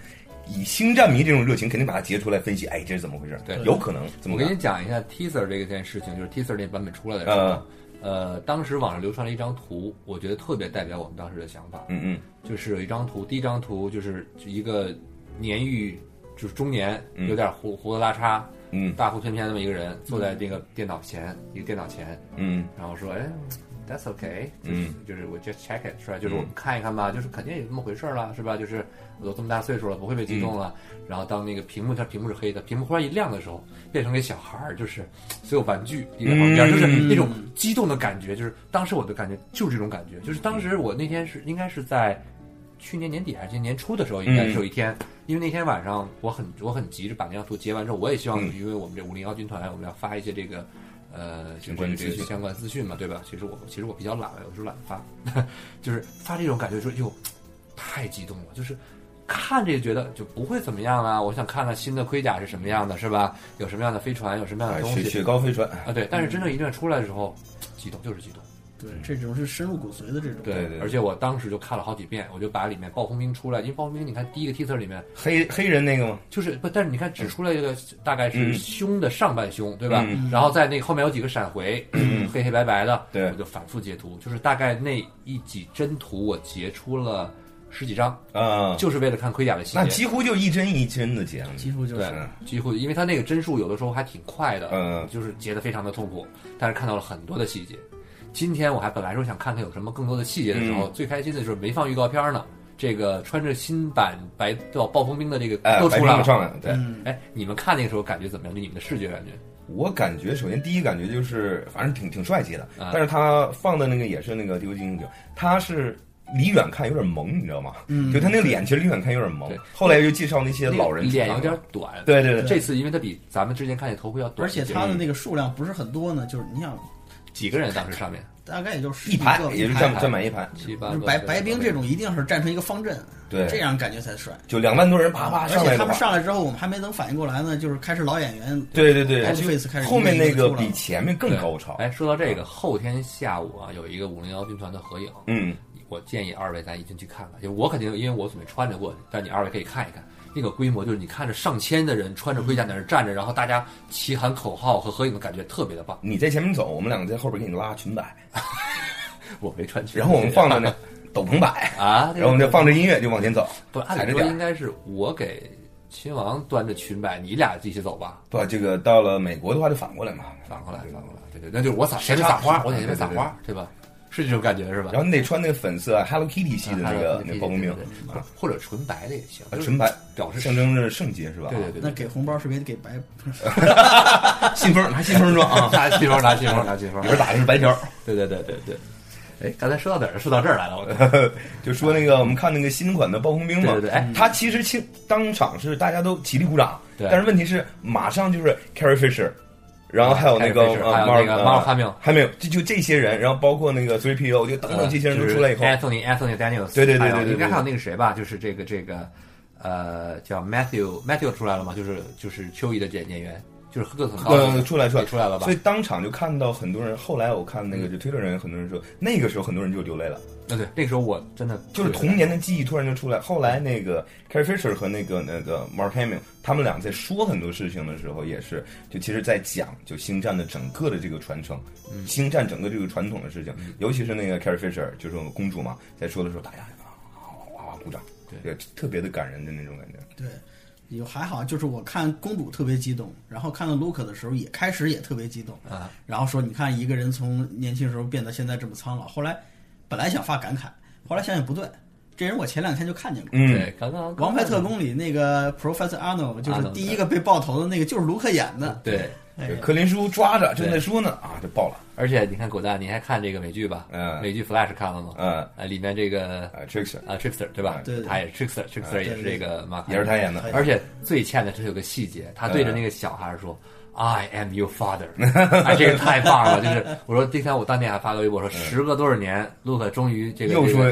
以星战迷这种热情，肯定把它截出来分析，哎，这是怎么回事？对。有可能怎么我跟你。讲一下 teaser 这个件事情，就是 teaser 那版本出来的时候，呃，当时网上流传了一张图，我觉得特别代表我们当时的想法。嗯嗯。就是有一张图，第一张图就是一个年逾就是中年，嗯。有点胡胡子拉碴，嗯。大腹便便那么一个人，坐在那个电脑前，一个电脑前，嗯。然后说，哎，That's okay，就是、嗯就是我 just check it，是吧？就是我们看一看吧，就是肯定有这么回事儿了，是吧？就是我都这么大岁数了，不会被激动了。然后当那个屏幕它屏幕是黑的，屏幕忽然一亮的时候，变成个小孩儿，就是所有玩具立在旁边，嗯就是那种激动的感觉，就是当时我的感觉就是这种感觉，就是当时我那天是应该是在。去年年底还是今年年初的时候，应该是有一天，因为那天晚上我很我很急着把那张图截完之后，我也希望，嗯因为我们这五零幺军团，我们要发一些这个呃相关资讯这个这个相关资讯嘛，对吧？其实我其实我比较懒，有时候懒得发，就是发这种感觉说哟太激动了，就是看这个觉得就不会怎么样啊，我想看看新的盔甲是什么样的，是吧？有什么样的飞船，有什么样的东西雪糕飞船，啊？对，但是真正一旦出来的时候，激动就是激动。对，这种是深入骨髓的这种。对对对而且我当时就看了好几遍，我就把里面暴风兵出来，因为暴风兵你看第一个 teaser 里面黑黑人那个吗？就是不，但是你看只出来一个大概是嗯胸的上半胸，对吧？嗯然后在那个后面有几个闪回，黑黑白白的，对我就反复截图，就是大概那一几帧图我截出了十几张，啊，就是为了看盔甲的细节。那几乎就一帧一帧的截了。几乎就是，几乎因为它那个帧数有的时候还挺快的，嗯就是截的非常的痛苦，但是看到了很多的细节。今天我还本来说想看看有什么更多的细节的时候，嗯最开心的就是没放预告片呢。这个穿着新版白暴暴风兵的这个哎，都出来了，上来了，对。嗯，哎，你们看那个时候感觉怎么样？就你们的视觉感觉？我感觉首先第一感觉就是，反正挺挺帅气的，啊但是他放的那个也是那个《地球惊九》，他是离远看有点萌，你知道吗？嗯就他那个脸其实离远看有点萌对。后来又介绍那些老人脸有点短。对对对，这次因为他比咱们之前看见头盔要短而且一些，它的那个数量不是很多呢，就是你想，几个人当时上面？大概也就是一排，也是一排站站满一排，七八个白白冰这种一定是站成一个方阵，对。这样感觉才帅。就两万多人啪啪而且他们上来之后，我们还没等反应过来呢，就是开始老演员对对对，就开始后面那个比前面更高潮。哎，说到这个，后天下午啊，有一个五零幺军团的合影，嗯，我建议二位咱一定去看看。就我肯定因为我准备穿着过去，但你二位可以看一看。那个规模就是你看着上千的人穿着盔甲在那站着，然后大家齐喊口号和合影的感觉特别的棒。你在前面走，我们两个在后边给你拉裙摆，我没穿裙，然后我们放着那斗篷摆，啊，然后我们就放着音乐就往前走，不，按理说应该是我给亲王端着裙摆，你俩一起走吧。不，这个到了美国的话就反过来嘛，反过来，反过来，对对，那就是我撒前面撒花，我在前面撒花，对吧？是这种感觉是吧？然后你得穿那个粉色 Hello Kitty 系的那个那个包工兵，啊，或者纯白的也行，啊，纯白表示象征着圣洁是吧？对对对，那给红包是不是也得给白？信封拿信封装啊，拿信封，拿信封，拿信封里，边打的是白条。对对对对对。哎，刚才说到哪儿？说到这儿来了，我 就说那个我们看那个新款的暴风兵嘛，对对对哎他其实清当场是大家都起立鼓掌，但是问题是马上就是 Carrie Fisher，然后还有那个呃还有那个 Mark Mark Hamill 还没有就就这些人，然后包括那个 Three PO，就等等这些人都出来以后，，Anthony Anthony Daniels，对对对对对对应该还有那个谁吧，就是这个这个呃叫 Matthew Matthew 出来了嘛？就是就是秋怡的演演员，就是个子很高出来出来出来了吧？所以当场就看到很多人，后来我看那个就推特人，很多人说那个时候很多人就流泪了，啊，对，那个时候我真的就是童年的记忆突然就出来。后来那个 Carrie Fisher 和那个那个 Mark Hamill 他们俩在说很多事情的时候，也是就其实在讲就星战的整个的这个传承，嗯。星战整个这个传统的事情，尤其是那个 Carrie Fisher 就是我们公主嘛，在说的时候，大家啊哇哇鼓掌，对，特别的感人的那种感觉。对，有还好，就是我看公主特别激动，然后看到 Luke 的时候也开始也特别激动，啊，然后说你看一个人从年轻时候变得现在这么苍老，后来本来想发感慨，后来想想不对，这人我前两天就看见过。嗯，对，刚刚《王牌特工》里那个 Professor Arnold 就是第一个被爆头的那个，就是卢克演的。对，柯林叔抓着正在说呢，啊，就爆了，而且你看狗蛋，你还看这个美剧吧？嗯。美剧 Flash 看了吗？嗯，呃，里面这个啊，Trickster。啊 Trickster 对吧？对对。他也是 Trickster，Trickster 也是这个马也是他演的，而且最欠的是有个细节，他对着那个小孩说。I am your father，哎，这个太棒了！就是 我说，第三我当年还发个微博说，时隔多少年，卢克终于这个又说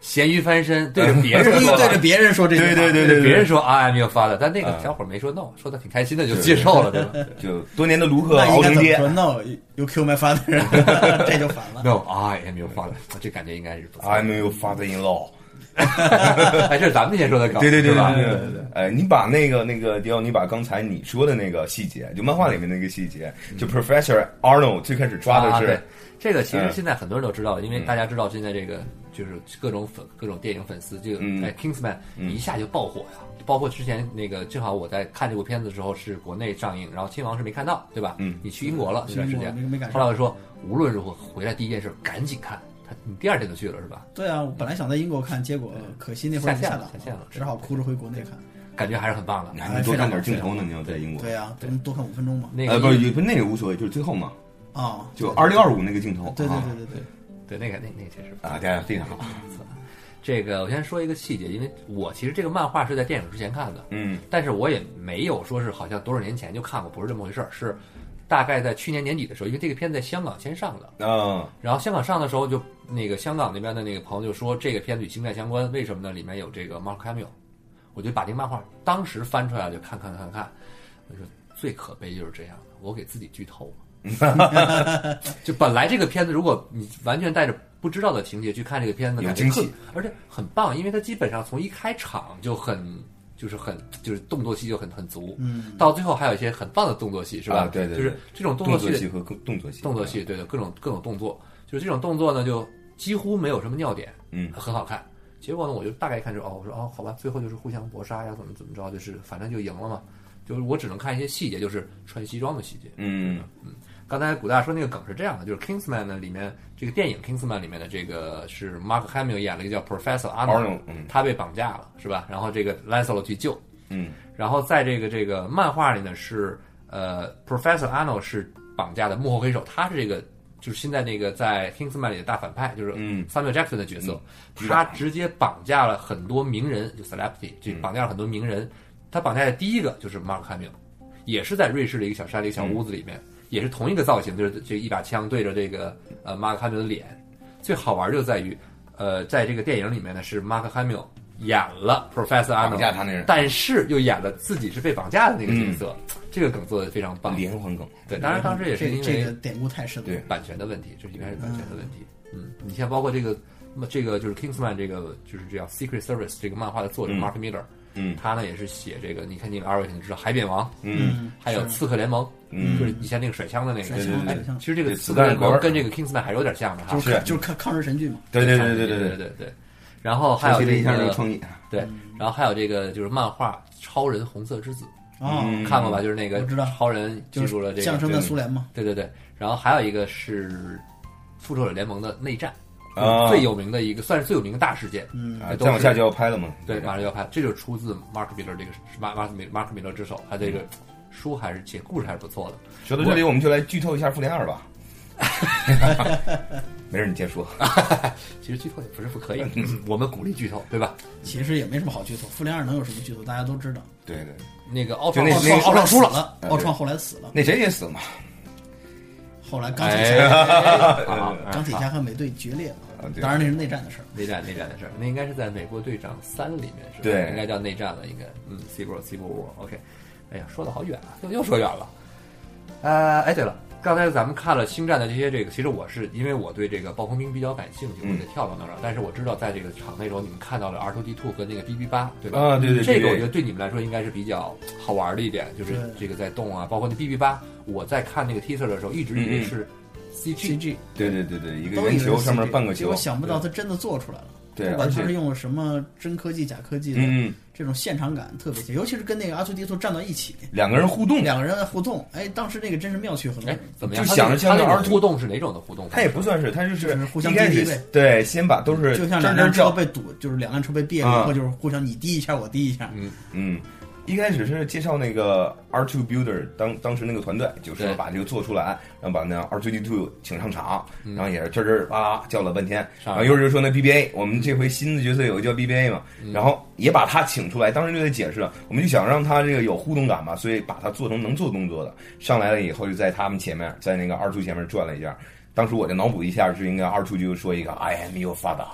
咸鱼翻身，对着别人终于说，对着别人说这句话，对对对对别人说 I am your father，但那个嗯小伙没说 no，说的挺开心的，就接受了，对吧就多年的卢克那应熬成爹该怎么说？No，you kill my father，这就反了。？No，I am your father，这感觉应该是 I am your father-in-law。哎，这是咱们那天说的梗，对对对是吧？对对对。哎，你把那个那个迪奥，你把刚才你说的那个细节，就漫画里面那个细节，就 Professor Arnold 最开始抓的是，这个，其实嗯现在很多人都知道，因为大家知道现在这个就是各种粉各种电影粉丝，这个嗯哎 Kingsman 一下就爆火呀。包括之前那个，正好我在看这部片子的时候是国内上映，然后亲王是没看到，对吧？嗯你去英国了那段时间。后来我说无论如何回来第一件事赶紧看，他你第二天就去了是吧？对啊，我本来想在英国看，结果可惜那会儿下了下线了只好哭着回国内看。感觉还是很棒的你。还能多看点镜头呢？你要在英国，对啊，多多看五分钟嘛。呃，那个不是，不那个无所谓，就是最后嘛，啊，就二六二五那个镜头，对对啊对对对，对那个那那个确实啊，对，非常好，这个我先说一个细节，因为我其实这个漫画是在电影之前看的，嗯但是我也没有说是好像多少年前就看过，不是这么回事儿，是大概在去年年底的时候，因为这个片子在香港先上的，啊，然后香港上的时候就那个香港那边的那个朋友就说这个片子与星战相关，为什么呢？里面有这个 Mark Hamill，我就把这个漫画当时翻出来就看看看看，我说最可悲就是这样的，我给自己剧透了。就本来这个片子，如果你完全带着不知道的情节去看这个片子，感觉特有惊喜，而且很棒，因为它基本上从一开场就很。就是很，就是动作戏就很很足，嗯，到最后还有一些很棒的动作戏，是吧？啊对对对就是这种动作戏和动作戏，动作戏，对的，各种各种动作，就是这种动作呢，就几乎没有什么尿点，嗯很好看。结果呢，我就大概一看就哦，我说哦，好吧，最后就是互相搏杀呀，怎么怎么着，就是反正就赢了嘛。就是我只能看一些细节，就是穿西装的细节。嗯嗯刚才古大说那个梗是这样的，就是 Kingsman 呢里面这个电影 Kingsman 里面的这个是 Mark Hamill 演了一个叫 Professor 嗯。他被绑架了，是吧？然后这个 Lancelot 去救，嗯。然后在这个这个漫画里呢是呃 Professor Arnold 是绑架的幕后黑手，他是这个就是现在那个在 Kingsman 里的大反派，就是嗯。Samuel Jackson 的角色，嗯。他直接绑架了很多名人，就 celebrity，就嗯绑架了很多名人。他绑架的第一个就是 Mark Hamill，也是在瑞士的一个小山的一个小屋子里面，也是同一个造型，就是这一把枪对着这个呃 Mark Hamill 的脸。最好玩就在于，呃，在这个电影里面呢是 Mark Hamill 演了 Professor 绑 Arnold，架他那人，但是又演了自己是被绑架的那个角色，这个梗做的非常棒。灵魂梗，对，当然当时也是因为这这个典故太深了。对版权的问题，这应该是版权的问题。嗯，你像包括这个这个就是 Kingsman 这个就是这样 Secret Service 这个漫画的作者嗯 Mark Miller，嗯他呢也是写这个，你看你们二位肯定知道海扁王，嗯。还有刺客联盟，嗯。就是以前那个甩枪的那个。甩对对其实这个刺客联盟跟这个 Kingsman 还是有点像的哈。就是是。就是抗抗日神剧嘛。对对对对对对。对对对。然后还有这个个创意，对，然后还有这个就是漫画《超人红色之子啊，嗯》，看过吧？就是那个我知道。超人记就住了这个，是象征的苏联嘛，对对对。然后还有一个是复仇者联盟的内战，啊最有名的一个，算是最有名的大事件。嗯再往下就要拍了嘛。对，马上就要拍，这就是出自马克·米勒这个是马马克米马克·米勒之手，他这个书还是写故事还是不错的。说到这里，我们就来剧透一下《复联二》吧。没事，你先说。其实剧透也不是不可以，我们鼓励剧透，对吧？其实也没什么好剧透。复联二能有什么剧透？大家都知道。对对，那个奥创奥创奥创输了，了，奥创后来死了，那谁也死了嘛。后来钢铁哎侠、啊钢铁侠和美队决裂了。当然那是内战的事儿。内战内战的事儿，那应该是在美国队长三里面是吧？对应该叫内战了，应该嗯，Civil Civil War，OK。哎呀，说的好远啊，又又说远了。呃，哎，对了，刚才咱们看了星战的这些这个，其实我是因为我对这个暴风兵比较感兴趣，嗯。我就跳到那儿了。但是我知道在这个场内中，你们看到了 R 2 D 2和那个 BB 八，对吧？啊，对对，这个我觉得对你们来说应该是比较好玩的一点，就是这个在动啊，包括那 BB 八，我在看那个 teaser 的时候，一直以为是 CG，CG 对对对对，一个圆球上面半个球结果，想不到它真的做出来了。对，不管而且他是用了什么真科技、假科技的，嗯，这种现场感特别强，尤其是跟那个阿苏迪托站到一起，两个人互动，两个人在互动，哎，当时那个真是妙趣横哎生。，怎么样？就想着像那它那 R2 种互动是哪种的互动方式？他也不算是，他就是就是互相一开始滴滴呗对，先把都是就像两辆车被堵，就是两辆车被别了以啊后，就是互相你滴一下，我滴一下。嗯，嗯，一开始是介绍那个 R Two Builder 当当时那个团队，就是把这个做出来，然后把那 R Two D Two 请上场，嗯。然后也是吱吱哇叫了半天，然后一会儿就说那 BBA，我们这回新的角色有个叫 BBA 嘛，嗯。然后也把他请出来，当时就在解释了，我们就想让他这个有互动感嘛，所以把他做成能做动作的，上来了以后就在他们前面，在那个 R Two 前面转了一下，当时我就脑补一下，是应该 R Two 就说一个 I am your father，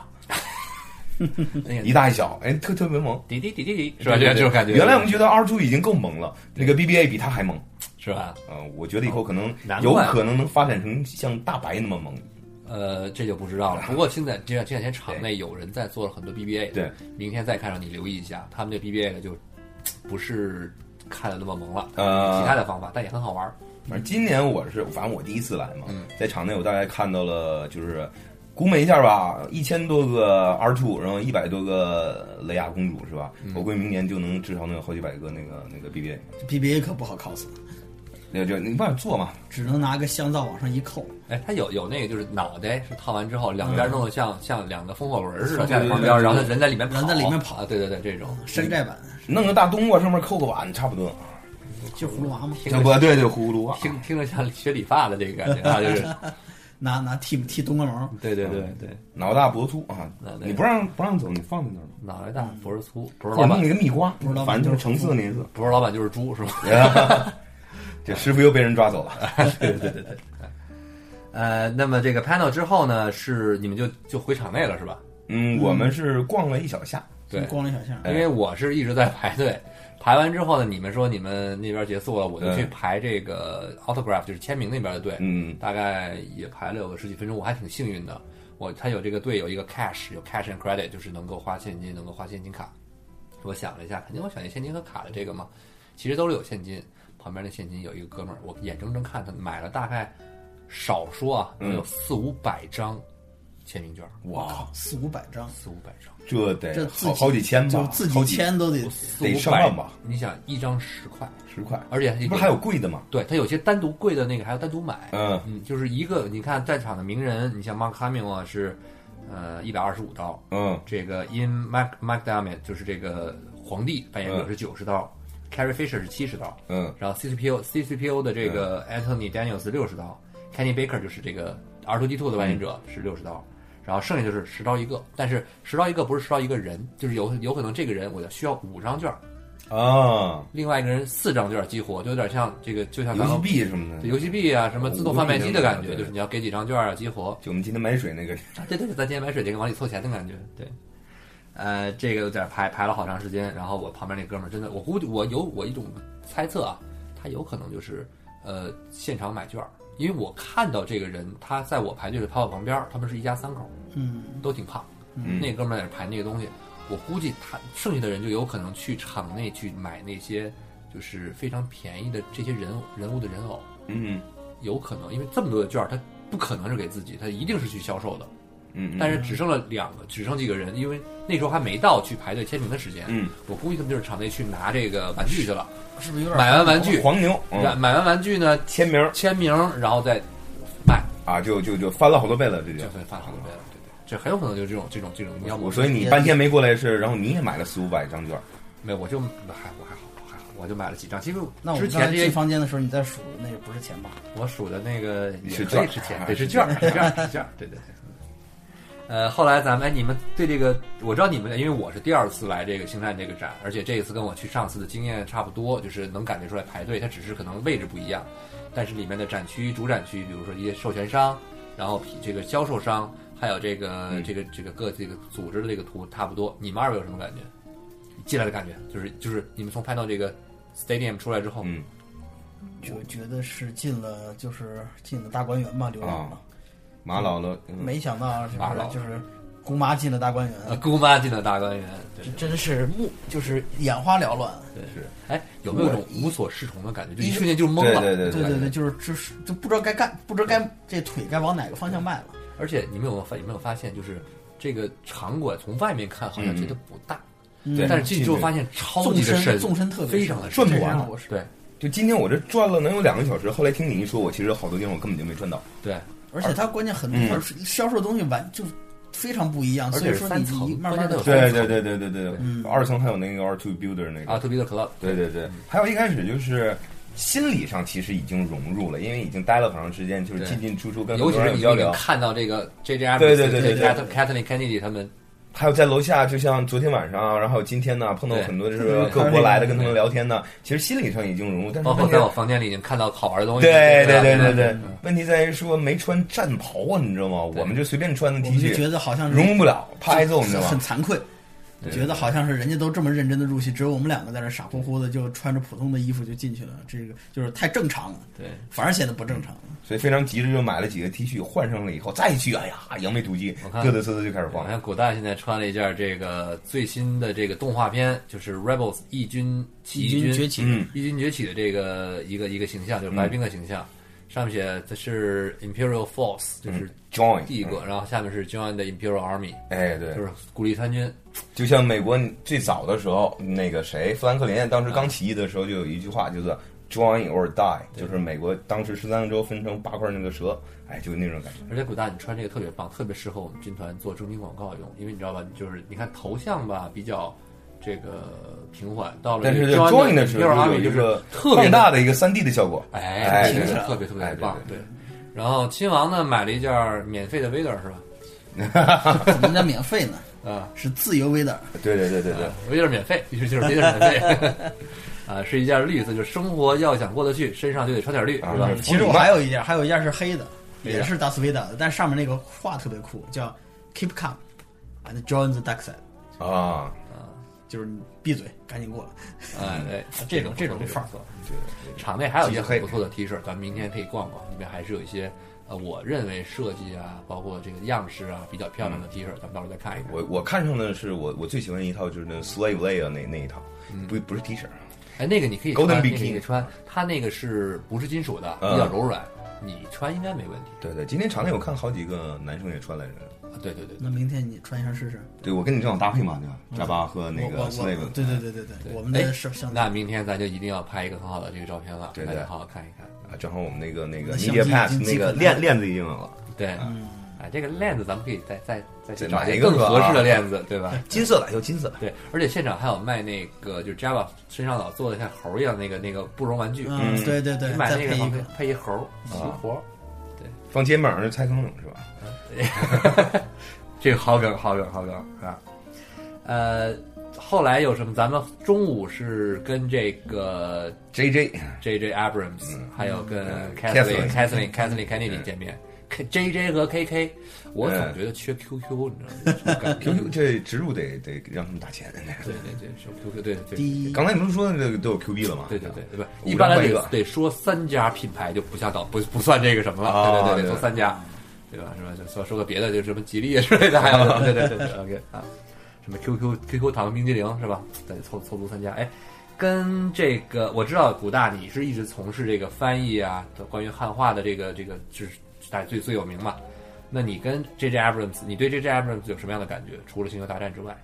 一大一小，哎，特特别萌。滴滴滴滴滴，是吧？对这这种感觉。原来我们觉得 R Two 已经够萌了，那个 BBA 比他还萌。是吧？嗯、我觉得以后可能有可能能发展成像大白那么萌。呃，这就不知道了。不过现在这这两天场内有人在做了很多 BBA，对，明天再看上你留意一下，他们这 BBA 呢就不是看的那么萌了，呃其他的方法，但也很好玩。反正今年我是，反正我第一次来嘛，嗯在场内我大概看到了，就是估摸一下吧，一千多个 R Two，然后一百多个雷亚公主是吧？嗯。我估计明年就能至少能有好几百个那个那个 BBA，BBA 可不好 cos，那就你没办法做嘛。只能拿个香皂往上一扣，哎，它有有那个就是脑袋是套完之后，两边弄得像、像两个风火轮似的，在旁边，对然后人在里面人在里面跑。啊，对对对，这种。山寨版。弄个大冬瓜上面扣个碗，差不多。就葫芦娃嘛，听着这不对，对葫芦娃。听听着像学理发的这个感觉啊，就是 拿拿剃剃冬瓜毛，对对对对，脑大脖粗啊你不让不让走，你放在那儿吧。脑袋大脖子粗，不是老板弄一个蜜瓜，不是老板反正就是橙色那颜色。不是老板就是猪是吧？这师傅又被人抓走了。对对对对。呃，那么这个 panel 之后呢，是你们就就回场内了是吧？嗯，我们是逛了一小下，对逛了一小巷。哎因为我是一直在排队，排完之后呢，你们说你们那边结束了，我就去嗯排这个 autograph，就是签名那边的队，嗯大概也排了有个十几分钟，我还挺幸运的。我他有这个队有一个 cash，有 cash and credit，就是能够花现金，能够花现金卡。我想了一下，肯定我选择现金和卡的这个嘛，其实都是有现金。旁边的现金有一个哥们儿，我眼睁睁看他买了大概少说啊，能有嗯四五百张签名券，我靠，四五百张，四五百张。这得这好好几千吧，就自己好几签都得得四五百上万吧？你想一张十块，十块，而且不是还有贵的吗？对它有些单独贵的那个还要单独买。嗯嗯，就是一个你看在场的名人，你像 Mark Hamill 啊是呃一百二十五刀，嗯这个 In Mac McDermott 就是这个皇帝扮演者嗯是九十刀、c a r r i e Fisher 是七十刀，嗯然后 CCPO CCPO 的这个 Anthony Daniels 六十刀，Kenny Baker 就是这个 R2D2 的扮演者是六十刀。然后剩下就是十招一个，但是十招一个不是十招一个人，就是有有可能这个人我要需要五张券，啊，另外一个人四张券激活，就有点像这个，就像游戏币什么的，游戏币啊，什么自动贩卖机的感觉，就是你要给几张券啊激活。就我们今天买水那个，啊对对对，咱今天买水这个往里凑钱的感觉，对。呃，这个有点排排了好长时间，然后我旁边那哥们儿真的，我估计我有我一种猜测啊，他有可能就是呃现场买券儿，因为我看到这个人他在我排队的排我旁边儿，他们是一家三口，嗯，都挺胖，嗯那哥们儿在那排那个东西，我估计他剩下的人就有可能去场内去买那些就是非常便宜的这些人人物的人偶，嗯有可能，因为这么多的券儿，他不可能是给自己，他一定是去销售的。嗯，嗯但是只剩了两个，只剩几个人，因为那时候还没到去排队签名的时间。嗯，我估计他们就是场内去拿这个玩具去了，是不是有点买完玩具，黄牛嗯买完玩具呢签名签名，然后再卖，啊，就就就翻了好多倍了，这就就。会发好多倍了。对对，这很有可能就是这种这种这种要么我所以你半天没过来是，然后你也买了四五百张券，没有，我就还我还好我还好，我就买了几张。其实那我之前这些房间的时候，你在数那个不是钱吧？我数的那个也是券可以是钱，得，是券儿，是券儿，是券儿，对 对对。呃，后来咱们哎，你们对这个，我知道你们，因为我是第二次来这个星战这个展，而且这一次跟我去上次的经验差不多，就是能感觉出来排队，它只是可能位置不一样，但是里面的展区、主展区，比如说一些授权商，然后这个销售商，还有这个、嗯这个这个各这个组织的这个图差不多。你们二位有什么感觉？进来的感觉，就是就是你们从拍到这个 stadium 出来之后，嗯，就觉得是进了，就是进了大观园吧，流浪了。马老了，嗯没想到就马老是就是姑妈进了大观园，呃，姑妈进了大观园，这真是目就是眼花缭乱。对是。哎，有没有一种无所适从的感觉？就一瞬间就懵了。对对对对对对，就是就是就不知道该干，不知道该这腿该往哪个方向迈了。而且你们有没有发有没有发现，就是这个场馆从外面看好像觉得不大，对但是进去之后发现超纵深级的深，纵深特别非常的深转不完了我是对就今天我这转了能有两个小时，后来听你一说，我其实好多地方我根本就没转到。对，而且它关键很嗯。多销售的东西完就非常不一样，所以说你慢慢的对对对对对对，嗯。二层还有那个 R two builder 那个。啊，特别的 club，对对对，还有一开始就是心理上其实已经融入了，因为已经待了很长时间，就是进进出出跟人有交流是你已经。看到这个 J J R 对对对对 Catherine Kennedy 他们还有在楼下，就像昨天晚上，然后今天呢，碰到很多就是对各国来的，跟他们聊天呢，其实心理上已经融入，但是包括在我房间里已经看到好玩的东西。对对对对对嗯，问题在于说没穿战袍啊，你知道吗？我们就随便穿的我 T 恤，觉得好像融入不了，怕挨揍，你知道吗？很惭愧，对觉得好像是人家都这么认真的入戏，只有我们两个在那傻乎乎的就穿着普通的衣服就进去了，这个就是太正常了，对，反而显得不正常。所以非常急着就买了几个 T 恤，换上了以后再去，哎呀，扬眉吐气嘚嘚瑟瑟就开始晃好。像古大现在穿了一件这个最新的这个动画片，就是 Rebels 义军起义军崛起嗯，义军崛起的这个一个一个形象，就是白冰的形象。上面写的是 Imperial Force，就是 Join 帝国，然后下面是 Join the Imperial Army，哎，对就，是鼓励参军。就像美国最早的时候，那个谁，富兰克林当时刚起义的时候，就有一句话，叫做 “join or die”，就是美国当时十三个州分成八块那个蛇，哎，就是那种感觉。而且古大你穿这个特别棒，特别适合我们军团做征兵广告用，因为你知道吧，就是你看头像吧比较这个平缓，到了但是这个 join 的时候就 Army 就是有一个特别大的一个三 D 的效果。哎，哎对对特别特别哎棒，对对。然后亲王呢买了一件免费的 Vader 是吧？怎么叫免费呢？啊，是自由 Vader，对对对对对，Vader 免费，就 是就是 Vader 免费。啊，是一件绿色，就是生活要想过得去，身上就得穿点绿，是吧？其实我还有一件，还有一件是黑的，黑的也是达斯维达的，但上面那个画特别酷，叫 Keep calm and join the dark side，啊，就是闭嘴，赶紧过来。哎，对，这种这这种范儿不错。对场内还有一些很不错的 T 恤，咱们明天可以逛逛，里面还是有一些呃，我认为设计啊，包括这个样式啊比较漂亮的 T 恤，咱们到时候再看一看。我我看上的是我我最喜欢的一套就是那 Slave Leia 那那一套，不不是 T 恤，哎，那个你可以那个 Bikini 你可以穿，它那个是不是金属的，嗯比较柔软，你穿应该没问题。对对，今天场内我看好几个男生也穿来着。啊对对对对，那明天你穿一下试试。对，我跟你正好搭配嘛，对吧？扎巴和那个对对对对对，对我们的摄像那明天咱就一定要拍一个很好的这个照片了，对对大家好好看一看。啊，正好我们那个那个那相 Media Pass 那个链链子已经有了，对，嗯，哎，这个链子咱们可以再再再去再找买一个更合适的链子，对吧？金色的有金色的，对，而且现场还有卖那个，就是 Java 身上老做的像猴一样那个那个布绒玩具，嗯，对对对你，买那个好配，配一猴齐活。对，放肩膀上是蔡康永是吧？这个好梗，好梗，好梗啊！呃，后来有什么？咱们中午是跟这个 J J J J Abrams，、还有跟嗯 Kathleen Kathleen Kathleen Kennedy 见面。K J J 和 K K，我总觉得缺 Q Q，你知道吗？Q Q 这植入得得让他们打钱。对对对，是 Q Q，对对对。第一刚才你不是说这个都有 Q B 了吗？对对对，对吧？五一般来张换一个得得说三家品牌就不像导不不算这个什么了，对对，对得说三家，对吧？是吧？就说说个别的，就什么吉利之类的，还有 对对对对，OK 啊，什么 QQ QQ 糖冰激凌是吧？再凑凑足三家，哎，跟这个我知道古大你是一直从事这个翻译啊，关于汉化的这个这个就是大家最最有名嘛。那你跟 J J Abrams，你对 J J Abrams 有什么样的感觉？除了《星球大战》之外，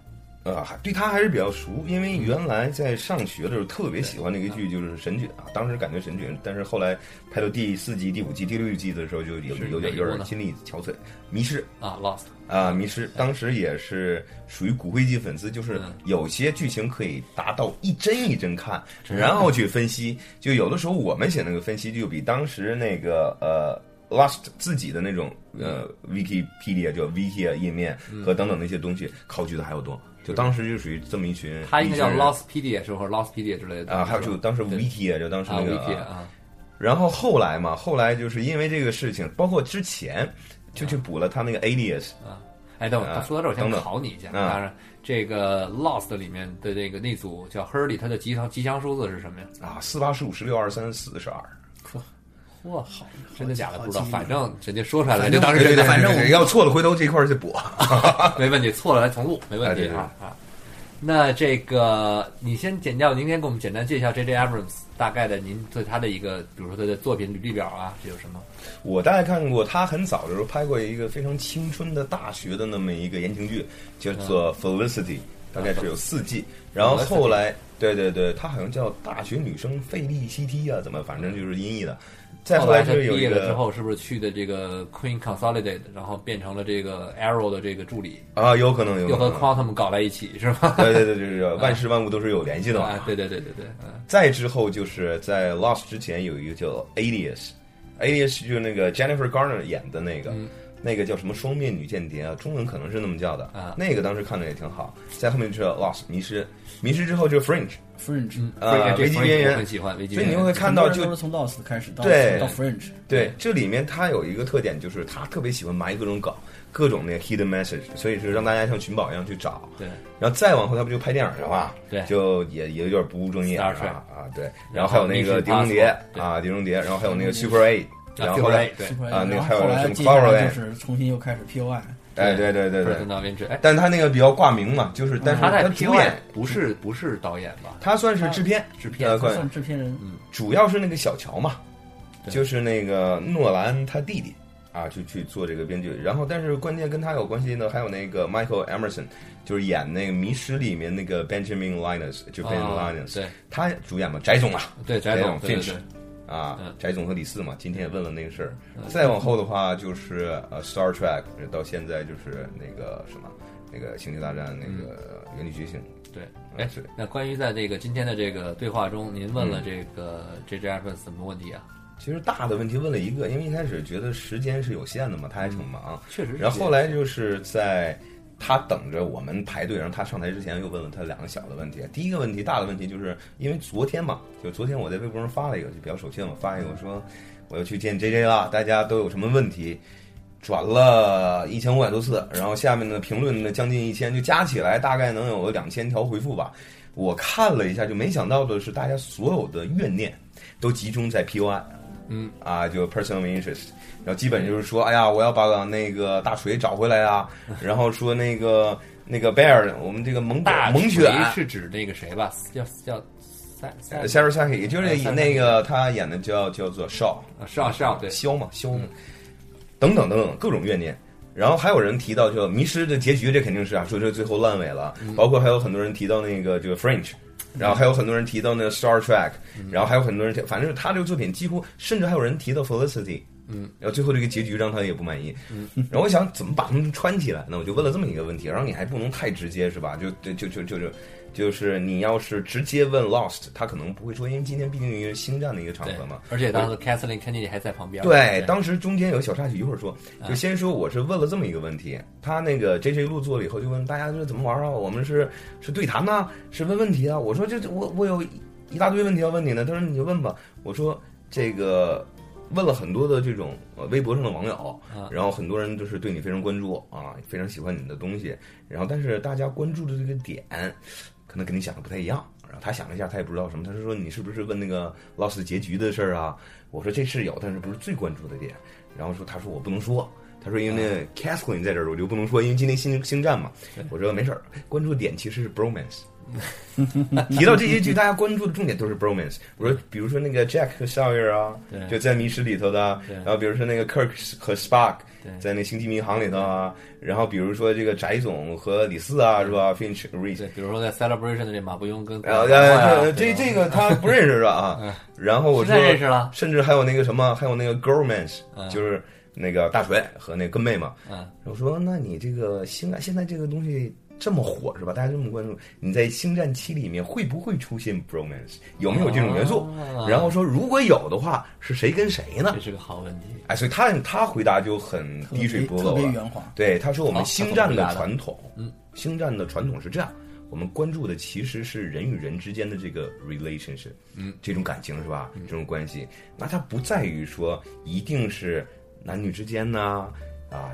呃，还对他还是比较熟，因为原来在上学的时候特别喜欢那个剧，就是《神剧》啊，当时感觉《神剧》，但是后来拍到第四季、第五季、第六季的时候，就有有点有点心力憔悴，《迷失》啊，Lost，啊，《迷失》当时也是属于骨灰级粉丝，就是嗯有些剧情可以达到一帧一帧看，然后去分析。就有的时候我们写那个分析，就比当时那个呃 Lost 自己的那种呃 Wikipedia 就 Wiki 页面和等等那些东西考据的还要多。就当时就属于这么一群，他应该叫一群人。Lostpedia 是或者 Lostpedia 之类的啊，还有就当时对。Wiki 就当时啊那个啊啊，然后后来嘛，后来就是因为这个事情，包括之前就去补了他那个 Alias，啊哎，等会儿啊说到这儿，我先考你一下。啊。当然，这个 Lost 里面的这个那组叫 Hurley，它的吉祥吉祥数字是什么呀？啊，四八十五十六二三四十二，哇，好，真的假的不知道，反正人家说出来就当时真的，反正我要错了，回头这一块儿去补。没问题，错了来重录，没问题啊啊。那这个，你先简要，您先给我们简单介绍 J J Abrams 大概的您对他的一个，比如说他的作品履历表啊，这有什么？我大概看过他很早的时候拍过一个非常青春的大学的那么一个言情剧，叫做《Felicity》，大概是有四季。然后后来，对对对，他好像叫大学女生费利西梯啊，怎么反正就是音译的。再后来他毕业了之后，是不是去的这个 Queen Consolidated，然后变成了这个 Arrow 的这个助理，啊，有可能有又和可能。Quantum 搞在一起，是吧？对对对对对，万事万物都是有联系的嘛。啊，对对对对对，嗯，再之后就是在 Lost 之前有一个叫 Alias，Alias 就是那个 Jennifer Garner 演的那个，嗯那个叫什么双面女间谍啊，中文可能是那么叫的。啊那个当时看着也挺好。在后面就是 Lost 迷失，迷失之后就是 Fringe，Fringe，啊这危机边缘很喜欢所以你会看到就从 Lost 开始到对到 Fringe，对，这里面他有一个特点，就是他特别喜欢埋各种梗，各种那个 hidden message，所以是让大家像寻宝一样去找。对，然后再往后，他不就拍电影了嘛？对就也也有点不务正业 Star 啊啊，对。然后还有那个狄龙蝶啊，狄龙蝶，然后还有那个 Super A，然后后来对啊那个还有什么就是重新又开始 POI，哎，对对对对。哎，但他那个比较挂名嘛，就是但是他在主演不是不是导演吧？他算是制片，制片算制片人，主要是那个小乔嘛，就是那个诺兰他弟弟啊，就去做这个编剧。然后，但是关键跟他有关系的还有那个 Michael Emerson，就是演那个《迷失》里面那个 Benjamin Linus，就 Benjamin 啊 Linus，、对。他主演嘛，翟总嘛。对，翟总，对对 Finch 对，啊嗯，翟总和李四嘛，今天也问了那个事儿。再往后的话就是呃 Star Trek，到现在就是那个什么那个星球大战那个原地觉醒。对。啊哎对，那关于在这个今天的这个对话中，您问嗯了这个 J J Abrams 什么问题啊？其实大的问题问了一个，因为一开始觉得时间是有限的嘛，他还挺忙。确实然后后来就是在他等着我们排队，然后他上台之前又问了他两个小的问题。第一个问题，大的问题就是因为昨天嘛，就昨天我在微博上发了一个，就比较手欠嘛，发一个我说我要去见 J J 了，大家都有什么问题？转了一千五百多次，然后下面的评论呢将近一千，就加起来大概能有两千条回复吧。我看了一下，就没想到的是，大家所有的怨念都集中在 POI，嗯啊，就 personal interest，然后基本就是说，哎呀，我要把那个大锤找回来啊，然后说那个那个 bear，我们这个猛猛犬是指那个谁吧？叫叫塞塞呃 Sarah Saki，也就是哎，Sarah 那个他演的叫叫做 Shaw，啊是啊是啊，对，肖嘛肖嘛，等等等等各种怨念。然后还有人提到就迷失的结局，这肯定是啊，说这最后烂尾了。包括还有很多人提到那个这个 French，然后还有很多人提到那个 Star Trek，然后还有很多人提，反正他这个作品几乎，甚至还有人提到 Felicity。嗯，然后最后这个结局让他也不满意。嗯，然后我想怎么把他们穿起来？呢我就问了这么一个问题，然后你还不能太直接是吧？就就就就就就就是你要是直接问 Lost，他可能不会说，因为今天毕竟一个星战的一个场合嘛。而且当时 Kathleen Kennedy 还在旁边。对，当时中间有小插曲，一会儿说。啊就先说我是问了这么一个问题，他那个 J J 录做了以后就问大家这怎么玩啊？我们是是对谈呐、是问问题啊？我说这这我我有一大堆问题要问你呢。他说你就问吧。我说这个问了很多的这种呃微博上的网友，啊然后很多人就是对你非常关注啊，非常喜欢你的东西。然后但是大家关注的这个点，可能跟你想的不太一样。然后他想了一下，他也不知道什么，他是说你是不是问那个 Lost 结局的事儿啊？我说这是有，但是不是最关注的点。然后说他说我不能说，他说因为那个 Kathleen 在这儿，我就不能说，因为今天星星战嘛。我说没事儿，关注点其实是 bromance。提到这些剧，大家关注的重点都是 bromance。我说，比如说那个 Jack 和 Sawyer 啊，就在迷失里头的，然后比如说那个 Kirk 和 Spock，在那星际迷航里头啊，然后比如说这个翟总和李四啊，是吧？Finch Reese，对，比如说在 Celebration 的这马不庸跟呃这这个他不认识是吧？嗯。啊，然后我现说认识了，甚至还有那个什么，还有那个 Girlmans，嗯。就是那个大锤和那个跟妹嘛。嗯，我说，那你这个星战现在这个东西这么火是吧？大家这么关注，你在星战七里面会不会出现 bromance？有没有这种元素？哦然后说，如果有的话，是谁跟谁呢这？是个好问题。哎，所以他他回答就很滴水不漏了。别圆滑。对，他说我们星战的传统，嗯，星战的传统是这样，我们关注的其实是人与人之间的这个 relationship，嗯，这种感情是吧？这种关系，那它不在于说一定是男女之间呢。啊，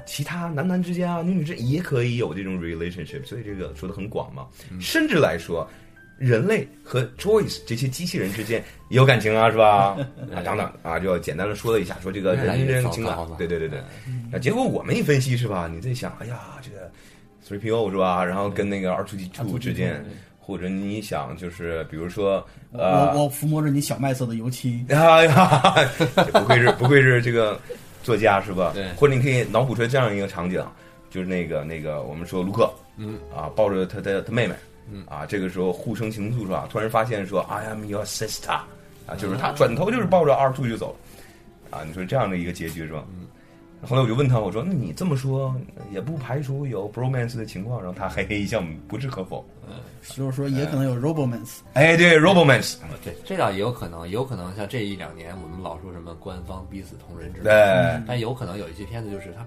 其他男男之间啊，女女之间也可以有这种 relationship，所以这个说的很广嘛。嗯甚至来说，人类和 Joyce 这些机器人之间也有感情啊，是吧？啊，等等啊，就简单的说了一下，说这个人与人的情感对对对对。啊，结果我们一分析是吧？你在想，哎呀，这个 three PO 是吧？然后跟那个 R two D two 之间，或者你想就是比如说呃，我我抚摸着你小麦色的油漆，哎呀，这不愧是不愧是这个作家是吧？对或者你可以脑补出来这样一个场景，就是那个那个我们说卢克，嗯啊，抱着他的他妹妹，嗯啊，这个时候互生情愫是吧？突然发现说 I am your sister，啊，就是他转头就是抱着 R two 就走了，啊，你说这样的一个结局是吧？嗯。后来我就问他，我说：“那你这么说，也不排除有 bromance 的情况。”然后他嘿嘿一笑，不置可否。就是说也可能有 robomance。哎，对，romance，对，这倒也有可能，有可能像这一两年我们老说什么官方逼死同人之类对。的，但有可能有一些片子就是它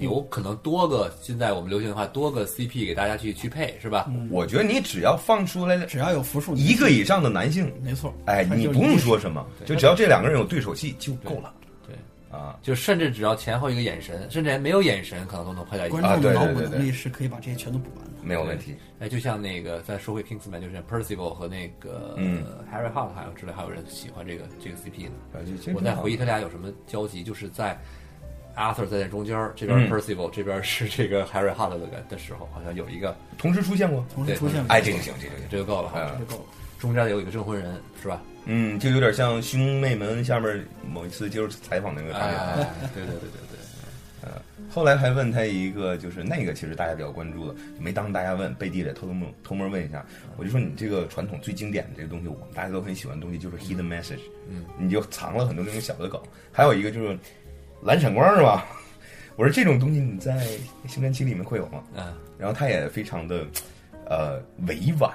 有可能多个，现在我们流行的话多个 CP 给大家去去配，是吧？我觉得你只要放出来只要有复数一个以上的男性，没错，哎，你不用说什么，就只要这两个人有对手戏就够了。对，啊。就甚至只要前后一个眼神，甚至连没有眼神，可能都能拍到观。啊众的脑补能力是可以把这些全都补完的。没有问题。哎，就像那个再说回 Kingsman，就是 Percival 和那个、嗯 Harry Hot 还有之类，还有人喜欢这个这个 CP 呢。我在回忆他俩有什么交集，就是在 Arthur 在那中间，这边嗯 Percival，、这边是这个 Harry Hot 的的时候，好像有一个同时出现过。同时出现过，哎，这个行，这个行。这就够了这就够了。中间有一个证婚人是吧？嗯，就有点像兄妹们下面某一次接受采访那个感觉。哎，对对对对对。后来还问他一个，就是那个其实大家比较关注的，没当大家问，背地里偷偷摸偷摸问一下。我就说你这个传统最经典的这个东西，我们大家都很喜欢的东西就是 hidden message，嗯，你就藏了很多这种小的梗。还有一个就是蓝闪光是吧？我说这种东西你在星战七里面会有吗？嗯，然后他也非常的呃委婉，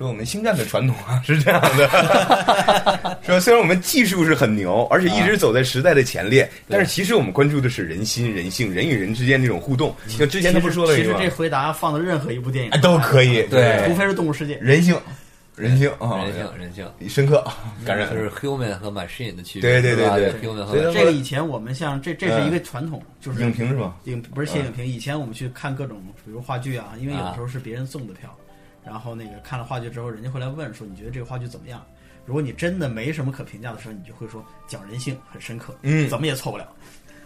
说我们星战的传统啊是这样的，说虽然我们技术是很牛，而且一直走在时代的前列，但是其实我们关注的是人心、人性、人与人之间这种互动。就之前他不说了其实这回答放到任何一部电影哎都可以，对除非是动物世界。人性，人性啊，人性人性，深刻感染就。是 human 和 machine 的区别，对对对对 human 和这个以前我们像这这是一个传统，就是影评是吧？影不是写影评，以前我们去看各种，比如话剧啊，因为有的时候是别人送的票，然后那个看了话剧之后，人家会来问说你觉得这个话剧怎么样？如果你真的没什么可评价的时候，你就会说讲人性很深刻，嗯怎么也错不了，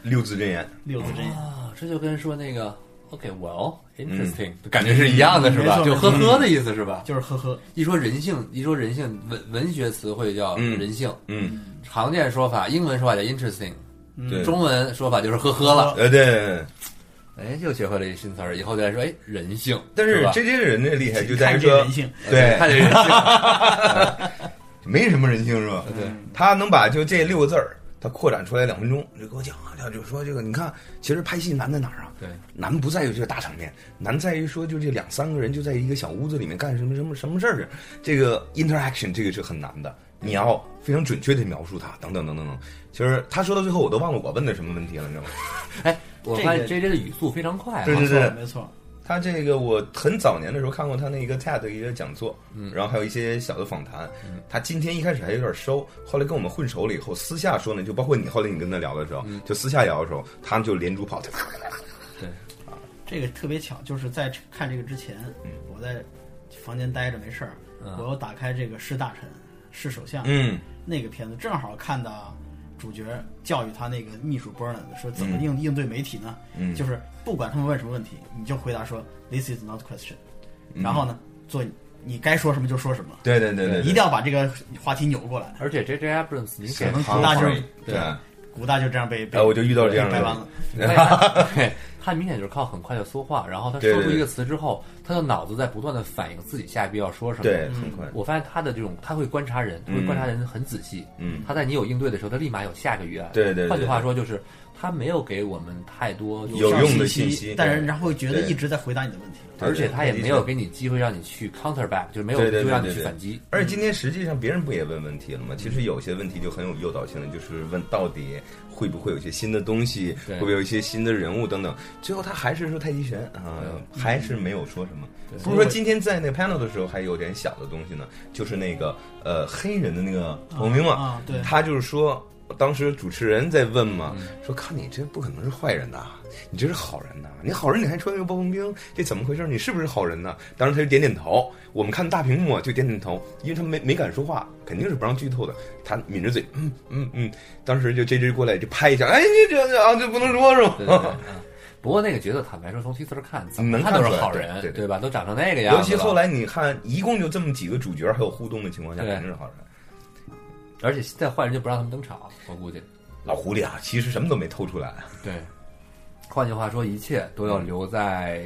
六字真言，六字真言。啊，这就跟说那个 OK well interesting、感觉是一样的，是吧？就呵呵的意思是吧？就是呵呵，一说人性，一说人性，文文学词汇叫嗯人性，嗯，常见说法，英文说法叫 interesting，、嗯，中文说法就是呵呵了。呃对对对。哎，又学会了一新词儿，以后再说，哎，人性。但是吧这些人的厉害就在于说这人性，对，看这人性，没什么人性是吧？对，他能把就这六个字儿，他扩展出来两分钟，就给我讲，他就说这个，你看，其实拍戏难在哪儿啊？对，难不在于这个大场面，难在于说就这两三个人就在一个小屋子里面干什么什么什么事儿，这个 interaction 这个是很难的，你要非常准确的描述它，等等等等等。其实他说到最后，我都忘了我问的什么问题了，你知道吗？哎，我发现这 J J 的语速非常快啊，对对对没错，他这个我很早年的时候看过他那个 TED 的一个讲座，嗯，然后还有一些小的访谈。他今天一开始还有点收，后来跟我们混熟了以后，私下说呢，就包括你后来你跟他聊的时候，就私下聊的时候，他们就连珠跑的。这个特别巧，就是在看这个之前，我在房间待着没事儿，嗯我又打开这个是大臣是首相，嗯。那个片子正好看到主角教育他那个秘书 Bernard 说怎么嗯应、应对媒体呢？嗯。就是不管他们问什么问题，你就回答说 This is not question，、然嗯后呢，做你该说什么就说什么，对对对对，一定要把这个话题扭过来。而且 J J Abrams 你给可能他大致对，古大就这样被我就遇到这样的被掰弯了。对，他明显就是靠很快的说话，然后他说出一个词之后，他的脑子在不断的反应自己下一步要说什么。对，很快，我发现他的这种，他会观察人，他会观察人很仔细。嗯，他在你有应对的时候，他立马有下个预案。对对对换句话说，就是他没有给我们太多有用的信信息但是然后觉得一直在回答你的问题。而且他也没有给你机会让你去 counter back，就是没有对对机会让你去反击。而且今天实际上别人不也问问题了吗？其实有些问题就很有诱导性的，就是问到底会不会有一些新的东西，会不会有一些新的人物等等。最后他还是说太极拳啊，还是没有说什么。不是说今天在那个 panel 的时候还有点小的东西呢，就是那个呃黑人的那个彭明嘛，他就是说，当时主持人在问嘛，说看你这不可能是坏人呐，你这是好人呐，你好人你还穿个暴风兵，这怎么回事？你是不是好人呢？当时他就点点头，我们看大屏幕啊就点点头，因为他没没敢说话，肯定是不让剧透的。他抿着嘴，嗯嗯嗯，当时就这只过来就拍一下，哎，你这这啊，这不能说是吧？对对对。嗯不过那个角色，坦白说，从 teaser 看，怎么看都是好人，对对对吧？都长成那个样子。尤其后来你看，一共就这么几个主角还有互动的情况下，肯定是好人。而且现在坏人就不让他们登场，我估计。老狐狸啊，其实什么都没偷出来。对，换句话说，一切都要留在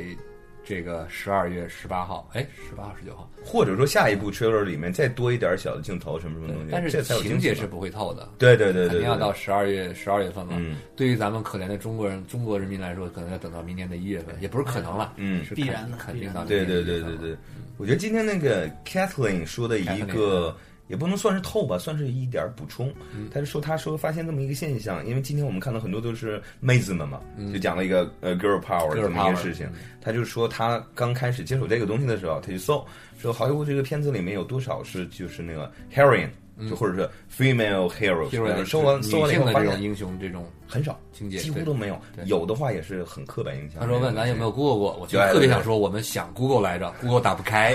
这个十二月十八号，哎，十八号、十九号。或者说下一部 trailer 里面再多一点小的镜头，什么什么东西，但是这情节是不会透的，对对对对，肯定要到十二月十二月份了。嗯对于咱们可怜的中国人、中国人民来说，可能要等到明年的一月份，也不是可能了，嗯是必然的肯定到对对对对对，我觉得今天那个 Kathleen 说的一 Kathleen，个。也不能算是透吧，算是一点补充。嗯他就说，他说发现这么一个现象，因为今天我们看到很多都是妹子们嘛，就讲了一个呃 girl power 这么一个事情嗯。他就说，他刚开始接触这个东西的时候，他就搜说好莱坞这个片子里面有多少是就是那个 heroine，就或者是 female heroes，Hero 搜完搜完了以女性后发现英雄这种很少，情节，几乎都没有。有的话也是很刻板印象。他说问咱有没有 Google 过，我就特别想说，我们想 Google 来着，Google 打不开，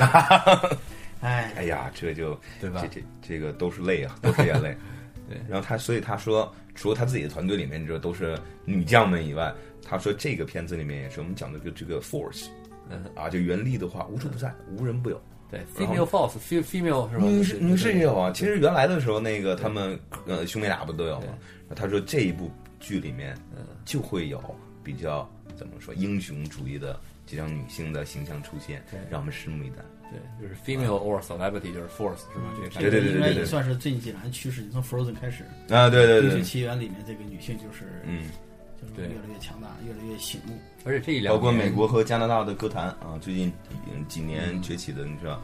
哎，哎呀，这就对吧这这这个都是泪啊，都是眼泪。对然后他所以他说，除了他自己的团队里面这都是女将们以外，他说这个片子里面也是我们讲的这个这个 force，嗯啊，就原力的话无处不在，无人不有。对，female force，female 是吧？女士女士也有啊，其实原来的时候那个他们呃兄妹俩不都有吗对？他说这一部剧里面嗯就会有比较怎么说英雄主义的这样女性的形象出现对，让我们拭目以待。对，就是 female or celebrity 就是 force 是吧？这个对对对应该对对也算是最近几年的趋势。你从 Frozen 开始，啊，对对冰雪对，奇缘》里面这个女性就是嗯。就是对越来越强大，越来越醒目。而且这一两包括美国和加拿大的歌坛啊，最近几年崛起的，你知道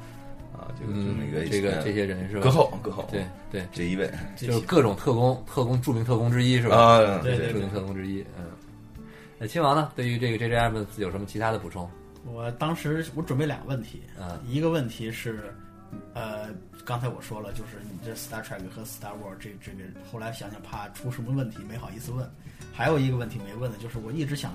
啊，这个就嗯那个这个呃这些人是吧？歌后歌后，对对，这一位就是各种特工特工著名特工之一是吧？啊，对对著名特工之一，嗯。那亲王呢？对于这个 J J M 有什么其他的补充？我当时我准备两个问题，嗯一个问题是，呃，刚才我说了，就是你这 Star Trek 和 Star War 这这个，后来想想怕出什么问题，没好意思问。还有一个问题没问的，就是我一直想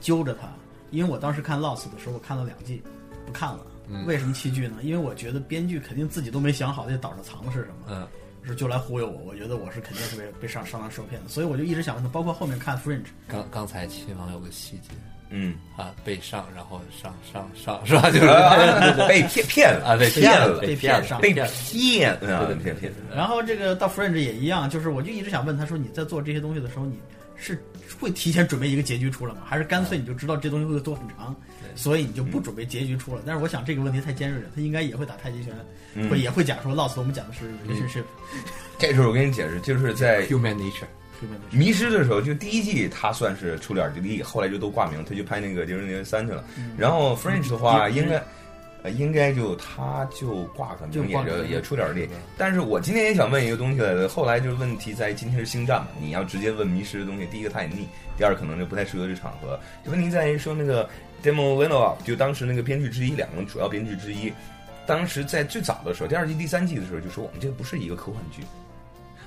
揪着他，因为我当时看 Lost 的时候，我看了两季，不看了。嗯为什么弃剧呢？因为我觉得编剧肯定自己都没想好这岛上藏的是什么，嗯是就来忽悠我。我觉得我是肯定是被被上上当受骗的，所以我就一直想问他，包括后面看 Fringe，刚刚才秦王有个细节嗯，啊，被上然后上上上是吧？就是啊被骗骗了啊，被骗了，被骗骗上被骗了骗啊，对对骗骗，然后这个到 Fringe 也一样，就是我就一直想问他说，你在做这些东西的时候，你是会提前准备一个结局出来吗？还是干脆你就知道这东西会做很长，所以你就不准备结局出来？但是我想这个问题太尖锐了，他应该也会打太极拳，嗯会也会讲说 Lost 我们讲的是 relationship，这时候我跟你解释，就是在 human nature，是问题。迷失的时候，就第一季他算是出点力，后来就都挂名，他就拍那个《零零零三》去了。然后 French 的话，嗯应该。呃，应该就他就挂个名，也就也出点力。但是我今天也想问一个东西来的，后来就是问题在于今天是星战嘛，你要直接问迷失的东西，第一个他也腻，第二可能就不太适合这场合。就问题在于说那个 Demo Lindelof，就当时那个编剧之一，两个主要编剧之一，当时在最早的时候，第二季、第三季的时候就说我们这个不是一个科幻剧。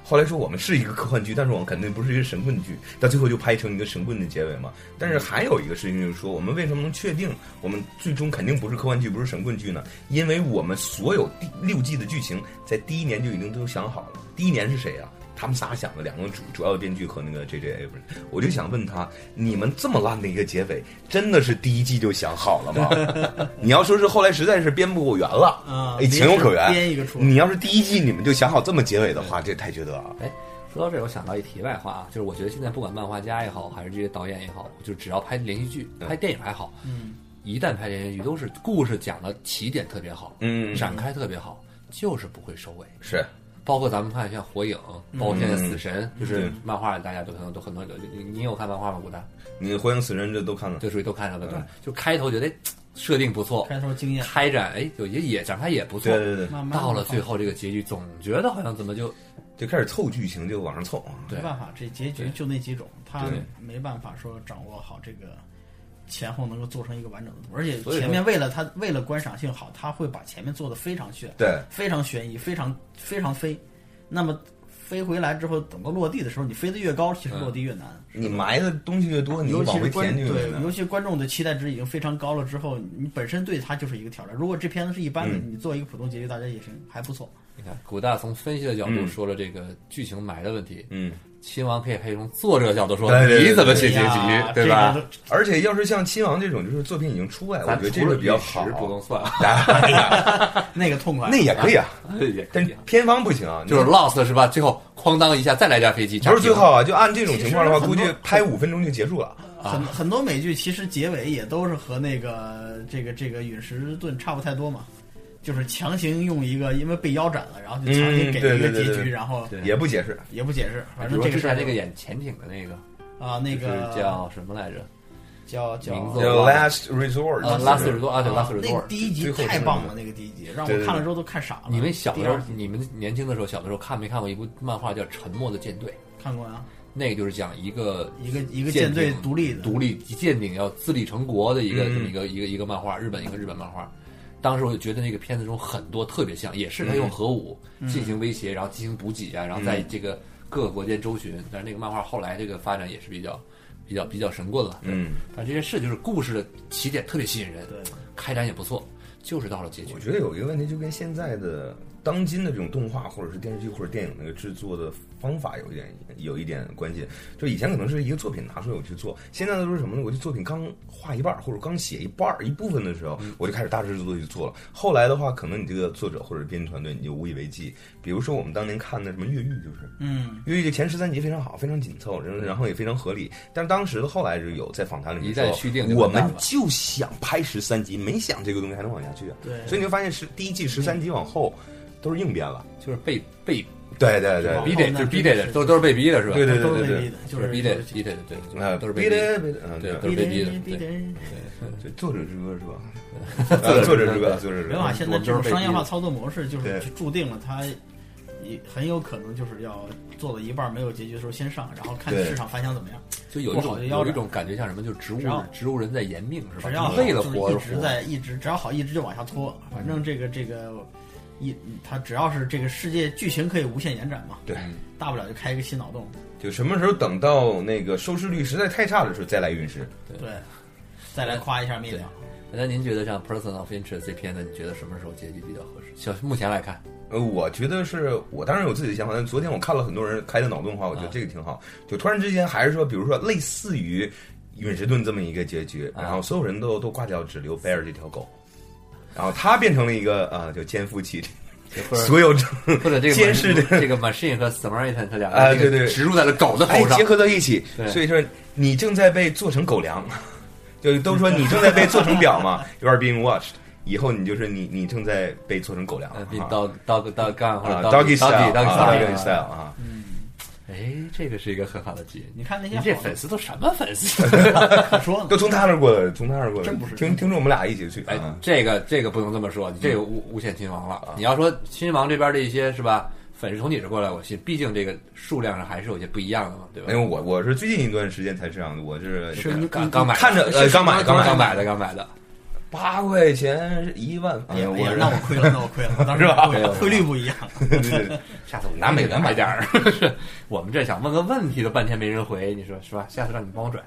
后来说我们是一个科幻剧，但是我们肯定不是一个神棍剧，到最后就拍成一个神棍的结尾嘛。但是还有一个事情就是说，我们为什么能确定我们最终肯定不是科幻剧，不是神棍剧呢？因为我们所有第六季的剧情在第一年就已经都想好了。第一年是谁啊？他们仨想的两个主主要的编剧和那个 J J Abrams，我就想问他，你们这么烂的一个结尾，真的是第一季就想好了吗？你要说是后来实在是编不圆了，啊哎，情有可原。编一个出来你要是第一季你们就想好这么结尾的话，这太缺德了。哎说到这儿，我想到一题外话啊，就是我觉得现在不管漫画家也好，还是这些导演也好，就只要拍连续剧、拍电影还好，嗯，一旦拍连续剧，都是故事讲的起点特别好，嗯，展开特别好，就是不会收尾。是包括咱们看像《火影》，包括现在《死神》，就是嗯漫画，大家都可能都很多。你你有看漫画吗？古代你火影死神这都看了，这属于都看上了，对吧嗯？就开头觉得哎设定不错，开头经验，开展哎就也也展开也不错对，对对，慢慢到了最后这个结局，总觉得好像怎么就就开始凑剧情，就往上凑没办法，这结局就那几种，他没办法说掌握好这个前后能够做成一个完整的图，而且前面为了它为了观赏性好，他会把前面做的非常炫，对，非常悬疑，非常非常飞。那么飞回来之后，等到落地的时候，你飞得越高，其实落地越难。你埋的东西越多，你往回尤其是观填就对尤。其观众的期待值已经非常高了之后，你本身对它就是一个挑战。如果这片子是一般的，嗯你做一个普通结局，大家也行，还不错。你看古大从分析的角度嗯说了这个剧情埋的问题，嗯，亲王可以可以从作者角度说对对对你怎么写结局，对吧？？而且要是像亲王这种，就是作品已经出来，我觉得这个比较好。不能算，那个痛快，那也可以啊，也可但以。偏方不行啊，就是 Lost 是吧？最后哐当一下再来架飞机，不是最后啊，就按这种情况的话，估计拍五分钟就结束了。很很多美剧其实结尾也都是和那个这个这个陨石盾差不太多嘛，就是强行用一个因为被腰斩了，然后就强行给了一个结局，然后也不解释，也不解释，反正这个事儿前那个演潜艇的那个，啊那就是个叫什么来着？叫叫名字叫 Last Resort，啊，Last Resort 啊，对啊，Last Resort。第一集太棒了，那个第一集让我看了之后都看傻了。你们小的时候你们年轻的时候，小的时候看没看过一部漫画叫《沉默的舰队》？看过啊？那个就是讲一个一个一个舰舰队独立的，独立舰艇要自立成国的一个嗯这么一个一个一个漫画，日本一个日本漫画。当时我就觉得那个片子中很多特别像，也是他用核武进行威胁，然后进行补给啊，然后在这个各个国间周巡。但是那个漫画后来这个发展也是比较比较比较神棍了。嗯，但这件事就是故事的起点特别吸引人，对，开展也不错，就是到了结局我。觉得有一个问题，就跟现在的当今的这种动画或者是电视剧或者电影那个制作的方法有一点有一点关系。就以前可能是一个作品拿出来我去做，现在都是什么呢？我这作品刚画一半儿或者刚写一半儿一部分的时候，我就开始大制作去做了。后来的话，可能你这个作者或者编剧团队你就无以为继。比如说我们当年看的什么《越狱》，就是嗯，《越狱》的前十三集非常好，非常紧凑，然后然后也非常合理。但是当时的后来就有在访谈里面一旦说续订我们就想拍十三集，没想这个东西还能往下去啊。对，所以你就发现是第一季十三集往后都是硬编了。就是被被对对对，逼得，就是逼得的，都都是被逼的，是吧？对对对都是对被逼的，就就是是逼得就是逼得的，对，就是啊，都是被逼的。嗯，对对都是被逼的逼对对，作者之歌是吧？啊作者之歌，作者之歌没办法，现在这种商业化操作模式就是对就注定了它也很有可能就是要做到一半没有结局的时候先上，然后看对市场反响怎么样。就有一种有一种感觉像什么，就是植物植物人在延命，是吧？只要就是为了就是一直。在一直只要好一直就往下拖，反正这个这个一它只要是这个世界剧情可以无限延展嘛，对，大不了就开一个新脑洞，就什么时候等到那个收视率实在太差的时候再来陨石。对，再来夸一下灭掉。那您觉得像《Person of Interest》这片子，你觉得什么时候结局比较合适？像目前来看，呃，我觉得是我当然有自己的想法，但昨天我看了很多人开的脑洞的话，我觉得啊这个挺好。就突然之间还是说，比如说类似于陨石盾这么一个结局，啊然后所有人都都挂掉，只留贝尔这条狗，然后他变成了一个啊，就肩负起或者所有或者这个监视的这个 machine 和 Samaritan 它两个啊对对。植入在了狗的头上。哎结，合到一起，所以说你正在被做成狗粮，就都说你正在被做成表嘛，you are being watched。以后你就是你，你正在被做成狗粮 dog dog dog gun 或者啊 doggy，doggy style，啊 style doggy style 啊，哎，这个是一个很好的机。你看那些你这粉丝都什么粉丝？可说呢都，从他那儿过来，从他那儿过来，真不是听听着我们俩一起去哎啊，，这个这个不能这么说，你这个诬诬陷亲王了。你要说亲王这边的一些是吧，粉丝从你这过来，我信，毕竟这个数量上还是有些不一样的嘛，对吧因为？我我是最近一段时间才这样的，我是是你刚刚买的，看着呃刚买刚买的，刚买的。八块钱一万，哎呀，我哎呀那我亏了，那我亏了，当时是吧汇汇率不一样。下次我拿美元买买点儿。是我们这想问个问题都半天没人回，你说是吧？下次让你帮我转。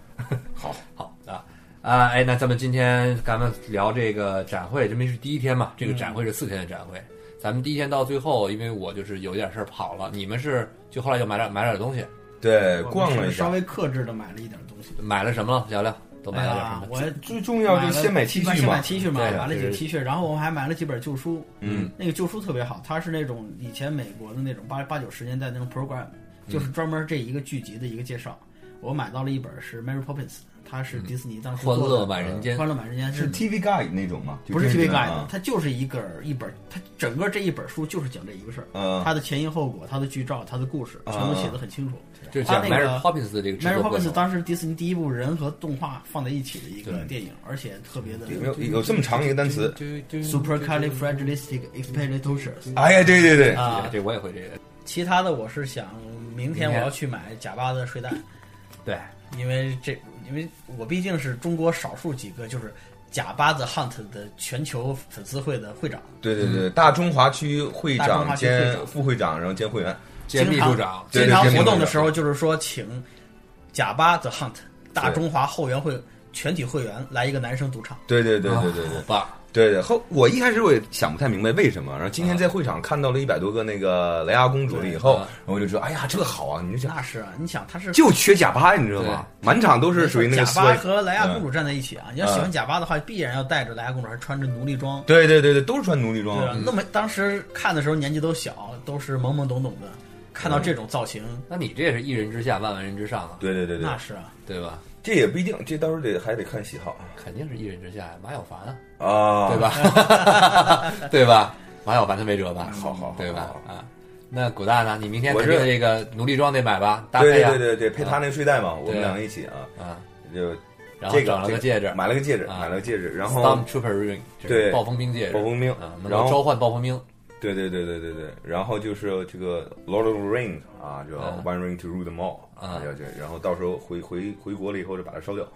好，好啊啊！哎，那咱们今天咱们聊这个展会，这没是第一天嘛？这个展会是四天的展会，咱们第一天到最后，因为我就是有点事儿跑了，你们是就后来就买点买点东西，对，逛了一下。稍微克制的买了一点东西。买了什么了？聊聊，都买哎了点什么？，呀我最重要就是先买 T 恤嘛先买，T 恤嘛，买了几个 T 恤，然后我们还买了几本旧书。嗯，那个旧书特别好，它是那种以前美国的那种八八九十年代那种 program，就是专门这一个剧集的一个介绍。我买到了一本是 Mary Poppins，它是迪士尼当时欢乐满人间欢乐满人间是 TV Guide 那种吗？不是 TV Guide，啊它就是一个一本，它整个这一本书就是讲这一个事儿，嗯它的前因后果、它的剧照、它的故事，全都写的很清楚。就是讲那个 Mary Poppins 的这个制 Mary Poppins。当时迪士尼第一部人和动画放在一起的一个电影，而且特别的有有有这么长一个单词？supercalifragilisticexpialidocious 哎呀，对对对，啊。这我也会这个。其他的我是想明天明天我要去买假巴的睡袋，对，因为这因为我毕竟是中国少数几个就是假巴子 Hunt 的全球粉丝会的会长，对对对，大中华区会长兼副会长，然后兼会员。兼秘书长，对经常活动的时候就是说请假巴 The Hunt 大中华后援会全体会员来一个男生独唱。对对对对对对好棒！对对。后我一开始我也想不太明白为什么，然后今天在会场看到了一百多个那个莱娅公主了以后，然后我就说，哎呀，这个好啊！你就想，那是啊，你想他是就缺贾巴，你知道吗？满场都是属于那个贾巴和莱娅公主嗯站在一起啊！你要喜欢贾巴的话，必然要带着莱娅公主，还穿着奴隶装。对对对对，都是穿奴隶装对。啊，那么当时看的时候年纪都小，都是懵懵懂懂的，看到这种造型，那你这也是一人之下，万万人之上啊，对对对对那，是啊，对吧？这也不一定，这到时候得还得看喜好肯定是一人之下呀，马小凡啊，啊，对？吧？对吧？马小凡他没辙吧？好好好对吧？啊，那古大呢？你明天肯定这个奴隶装得买吧？搭对配啊，对对对，配他那睡袋嘛，我们两个一起啊，啊，就然后这个整了个戒指，买了个戒指，啊买了个戒指，然后 Stormtrooper ring，就是对暴风兵戒指，暴风兵啊，能然后召唤暴风兵，对对对对对对，然后就是这个 Lord of the Rings 啊，就嗯 One Ring to rule them all 嗯啊，要这，然后到时候回回回国了以后就把它烧掉。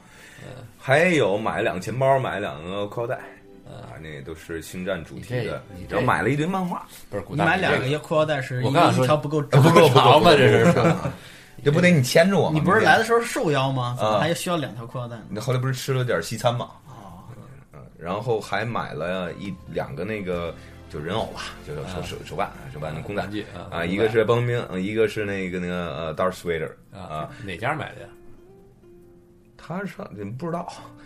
还有买了两个钱包，买了两个裤腰带，啊，那都是星战主题的然后买了一堆漫画，不是古你买两个裤腰带是一我刚想说一条不够不够长 吧？这是 这不得你牵着我吗？你不是来的时候瘦腰吗？怎么啊还需要两条裤腰带呢？你后来不是吃了点西餐嘛？哦，嗯，然后还买了一两个那个就人偶吧，就是手手手办手办的公仔啊啊，一个是棒冰，嗯一个是那个那个呃 Darth Vader 啊啊，，哪家买的呀？他上不知道，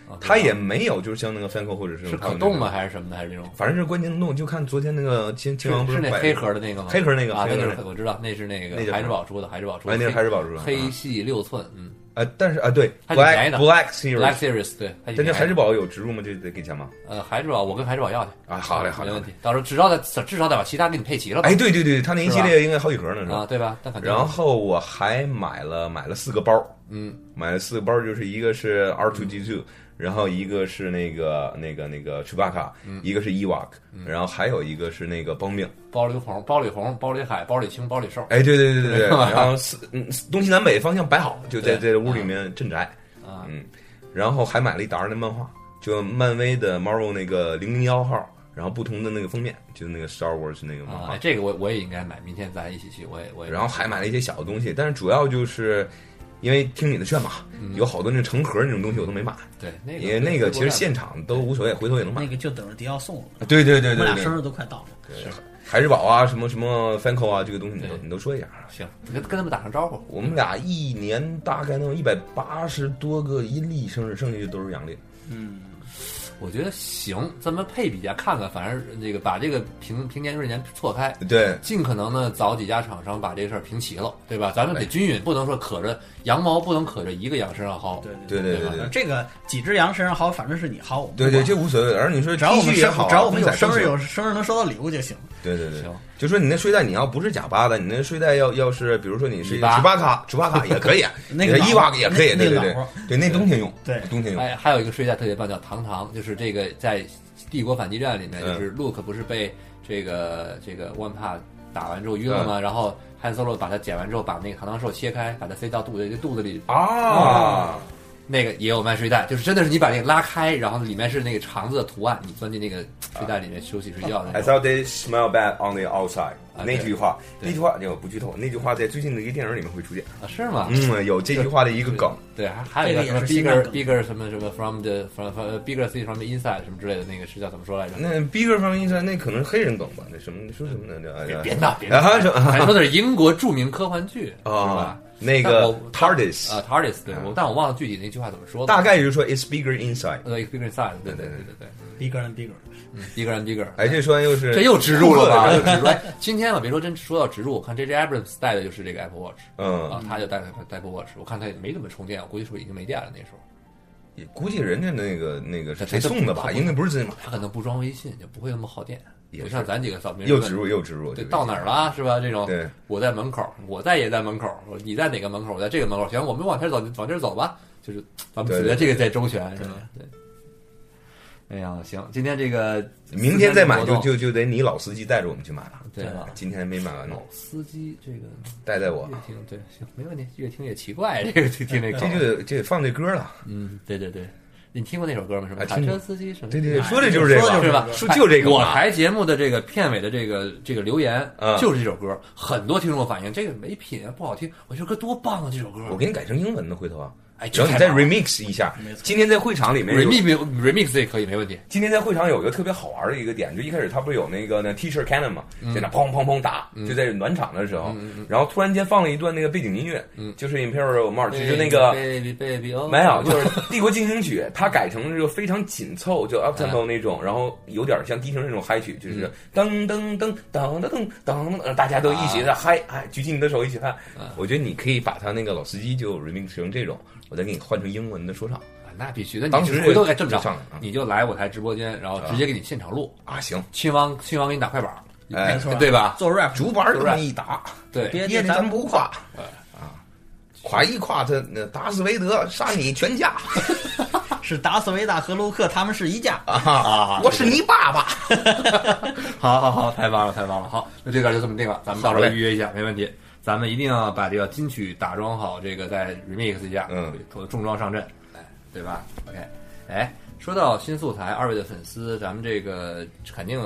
啊他也没有就是像那个 Fanco 或者是是可动吗？？还是什么的？还是那种？反正是关键能动，就看昨天那个亲亲王不是那黑盒的那个吗？黑盒那个啊，那个是我知道，那是那个那就是孩之宝出的，海之宝出的，哎，那是还是宝珠黑系六寸，嗯呃，但是啊，对还挺便宜，Black 的 Black Series Black Series 对，但这便宜孩之宝有植入吗？这得给钱吗？呃，海之宝，我跟海之宝要去啊，好嘞，好嘞，没问题。到时候至少得至少得把其他给你配齐了吧？哎，对对对，他那一系列应该好几盒呢，是啊，吧？对吧？然后我还买了买了四个包，嗯，买了四个包，就是一个是 R two D two，然后一个是那个那个那个 Chewbacca，一个是 Ewok，然后还有一个是那个邦命。包里红、包里红、包里海、包里青、包里瘦哎，对对对对对，然后四嗯东西南北方向摆好，就在对在屋里面镇宅。啊，嗯，然后还买了一沓那漫画，就漫威的 Marvel 那个零零幺号，然后不同的那个封面，就是那个 Star Wars 那个漫啊，画哎，。这个我我也应该买，明天咱一起去，我也我也。然后还买了一些小的东西，但是主要就是因为听你的劝嘛，有好多那成盒那种东西我都没买，对那个因为那个其实现场都无所谓，回头也能买那。个就等着迪奥送了。对对对我们俩对对生日都快到了，对，海之宝啊，什么什么 Fanco 啊，这个东西你都你都说一下。行，你跟跟他们打声招呼。我们俩一年大概能有一百八十多个阴历生日，剩下就都是阳历。嗯，我觉得行，咱们配比下看看，反正这个把这个平平年闰年错开，对，尽可能呢找几家厂商把这事儿平齐了，对吧？咱们得均匀，不能说可着羊毛不能可着一个羊身上薅。对对对对对这个几只羊身上薅，反正是你薅，对对，这无所谓。而你说只要我们恤也好啊，只要我们有生日有生日能收到礼物就行。对对对行，就说你那睡袋，你要不是假巴的，你那睡袋要要是，比如说你是米八楚巴。卡，楚巴卡也可以，那个伊娃也可以，那对对对。那个，对，那冬天用，对。冬天用，哎，还有一个睡袋特别棒，叫糖糖，就是这个在帝国反击战里面，嗯。就是 Luke 不是被这个这个 One Part 打完之后晕了吗？然后汉 Solo 把它剪完之后，把那个糖糖兽切开，把它塞到肚子肚子里，啊，那个也有卖睡袋，就是真的是你把那个拉开，然后里面是那个肠子的图案，你钻进那个睡袋里面休息睡觉的 I。thought they smell bad on the outside。啊那句话，那句话就不剧透，那句话在最近的一个电影里面会出现。啊，是吗？嗯，有这句话的一个梗。对，还还有一个什么 bigger bigger 什么什么 from the from from bigger city from the inside 什么之类的，那个是叫怎么说来着？那 bigger from inside 那可能是黑人梗吧？那什么说什么呢？这别闹别闹，啊是咱说的是英国著名科幻剧，是吧啊？，那个 TARDIS 啊，TARDIS，对我，但我忘了具体那句话怎么说的。大概就是说 it's bigger inside。呃，bigger inside，对对对对对，bigger and bigger。嗯，bigger and bigger，哎，这说完又是这又植入了吧？又植入。哎今天天吧，别说真说到植入，我看 J J Abrams 带的就是这个 Apple Watch 嗯啊，，他就带带 Apple Watch，我看他也没怎么充电，我估计是不是已经没电了那时候。也估计人家那个那个是谁送的吧？应该不是真买，他可能不装微信，就不会那么耗电，也不像咱几个扫描又植入又植入，对，到哪儿了是吧？这种对，我在门口，我在也在门口，你在哪个门口？我在这个门口，行，我们往这儿走，往这儿走吧。就是咱们觉得这个在周旋是吧？对。哎呀，行，今天这个明天再买就就就得你老司机带着我们去买了。对吧？今天还没买完呢老，司机这个带带我越，听对行没问题，越听越奇怪，这个听听这这就得这得放这歌了。嗯，对对对，你听过那首歌吗？什么啊听过卡车司机什么？对对对，哎说的就是这个，是吧？说就这个。我台节目的这个片尾的这个这个留言嗯就是这首歌，很多听众反映这个没品啊，不好听。我这首歌多棒啊，这首歌！我给你改成英文的，回头啊，哎，只要你再 remix 一下，今天在会场里面 remix remix 也可以没问题。今天在会场有一个特别好玩的一个点，就一开始他不是有那个那 Teacher Cannon 吗？在那砰砰砰打，就在暖场的时候，然后突然间放了一段那个背景音乐，就是 Imperial March，就是那个没有，就是帝国进行曲，它改成这个非常紧凑，就 uptempo 那种，然后有点像低声那种嗨曲，就是噔噔噔噔噔噔噔，大家都一起在嗨，哎，举起你的手，一起嗨。我觉得你可以把他那个老司机就 remix 成这种。我再给你换成英文的说唱。啊那必须的。当时你回头哎这么着你就来我台直播间，然后直接给你现场录。啊，行，亲王亲王给你打快板，哎。没，错对吧？做 rap 主板这么一打，对，别爹的咱不夸啊，夸一夸他那达斯维德杀你全家。是达斯维达和卢克他们是一家。啊，我是你爸爸。好好好，太棒了，太棒了。好，那这段就这么定了，咱们到时候预约一下，没问题。咱们一定要把这个金曲打装好，这个再 remix 一下，嗯，重装上阵，哎，对吧？OK，哎，说到新素材，二位的粉丝，咱们这个肯定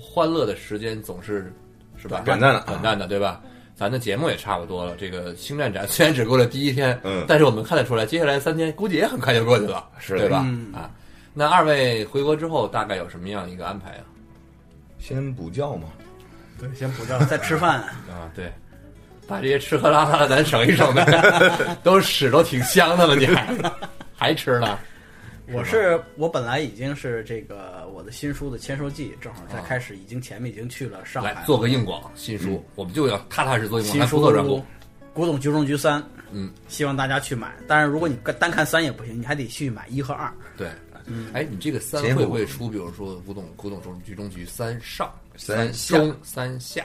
欢乐的时间总是是吧？短暂的短暂的，对吧？咱的节目也差不多了。这个星战展虽然只过了第一天，嗯但是我们看得出来，接下来三天估计也很快就过去了，是对吧？嗯啊，那二位回国之后大概有什么样一个安排啊？先补觉嘛，对，先补觉，再吃饭。啊，对，把这些吃喝拉撒的咱省一省呗，都屎都挺香的了，你还还吃呢？我是我本来已经是这个我的新书的签售季，正好在啊开始，已经前面已经去了上海来做个硬广，新书，我们就要踏踏实做硬广，还新书不做软广《古董局中局三》，嗯，希望大家去买。但是，如果你单看三也不行，你还得去买一和二。对。哎，你这个三会不会出？比如说古董古董中局中局三上、三下中、三下，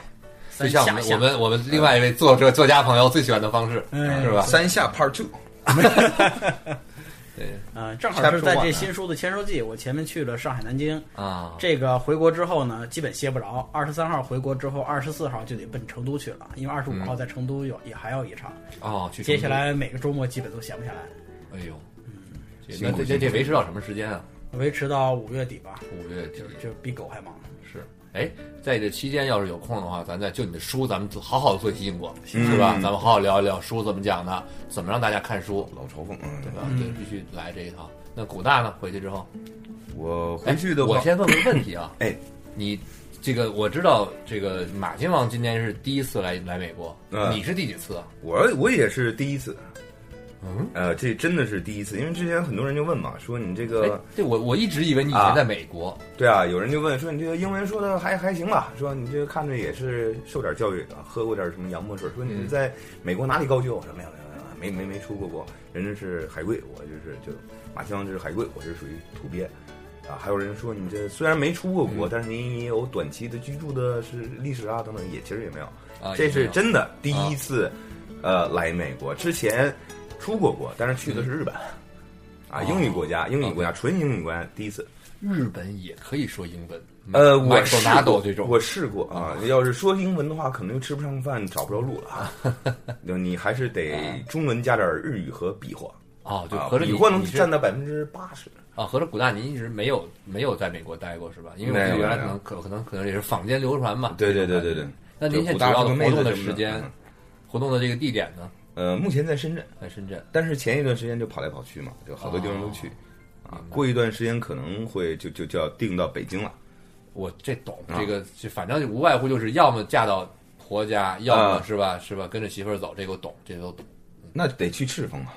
就像我们我们我们另外一位作者作家朋友最喜欢的方式，嗯是吧？三下 Part Two，对嗯，正好是在这新书的签售季，我前面去了上海、南京。啊，这个回国之后呢，基本歇不着。二十三号回国之后，二十四号就得奔成都去了，因为二十五号在成都有也还有一场。哦，去接下，来每个周末基本都闲不下来，哎呦，这辛那这这这维持到什么时间啊？维持到五月底吧，五月底就就比狗还忙。是，哎，在这期间要是有空的话，咱再就你的书，咱们好好的做一期硬广，嗯是吧？咱们好好聊一聊书怎么讲的，怎么让大家看书，老嘲讽，嗯，对吧？对，必须来这一套。那古大呢？回去之后，我哎回去的话我，先问个问题啊，哎，你这个我知道，这个马金王今年是第一次来来美国，嗯你是第几次啊？我我也是第一次，嗯，呃，这真的是第一次，因为之前很多人就问嘛，说你这哎个，对我我一直以为你以啊前在美国，对啊，有人就问说你这个英文说的还还行吧？说你这个看着也是受点教育的，喝过点什么洋墨水，说你是在美国哪里高就？我说没有没有没有，没没没出过国，人家是海归，我就是就马清王这是海归，我是属于土鳖。啊，还有人说你这虽然没出过国，但是你也有短期的居住的是历史啊等等，也其实也没有。啊，这是真的第一次，呃，来美国之前出过国，但是去的是日本，啊，哦英语国家，英语国家，纯英语国家，第一次。日本也可以说英文，呃，我试拿过豆这种，我试过啊。要是说英文的话，可能又吃不上饭，找不着路了啊。就你还是得中文加点日语和比划哦，就啊，合着你比划能占到百分之八十。啊，合着古大您一直没有没有在美国待过是吧？因为我们原来可能可可能可能也是坊间流传嘛。对对对对对。那您现在主要的活动的的时间嗯，活动的这个地点呢，呃，目前在深圳，在深圳。但是前一段时间就跑来跑去嘛，就好多地方都去。啊，过一段时间可能会就就就要定到北京了。我这懂，啊这个就反正无外乎就是要么嫁到婆家，要么啊是吧是吧跟着媳妇儿走，这个我懂，这个都懂。那得去赤峰啊。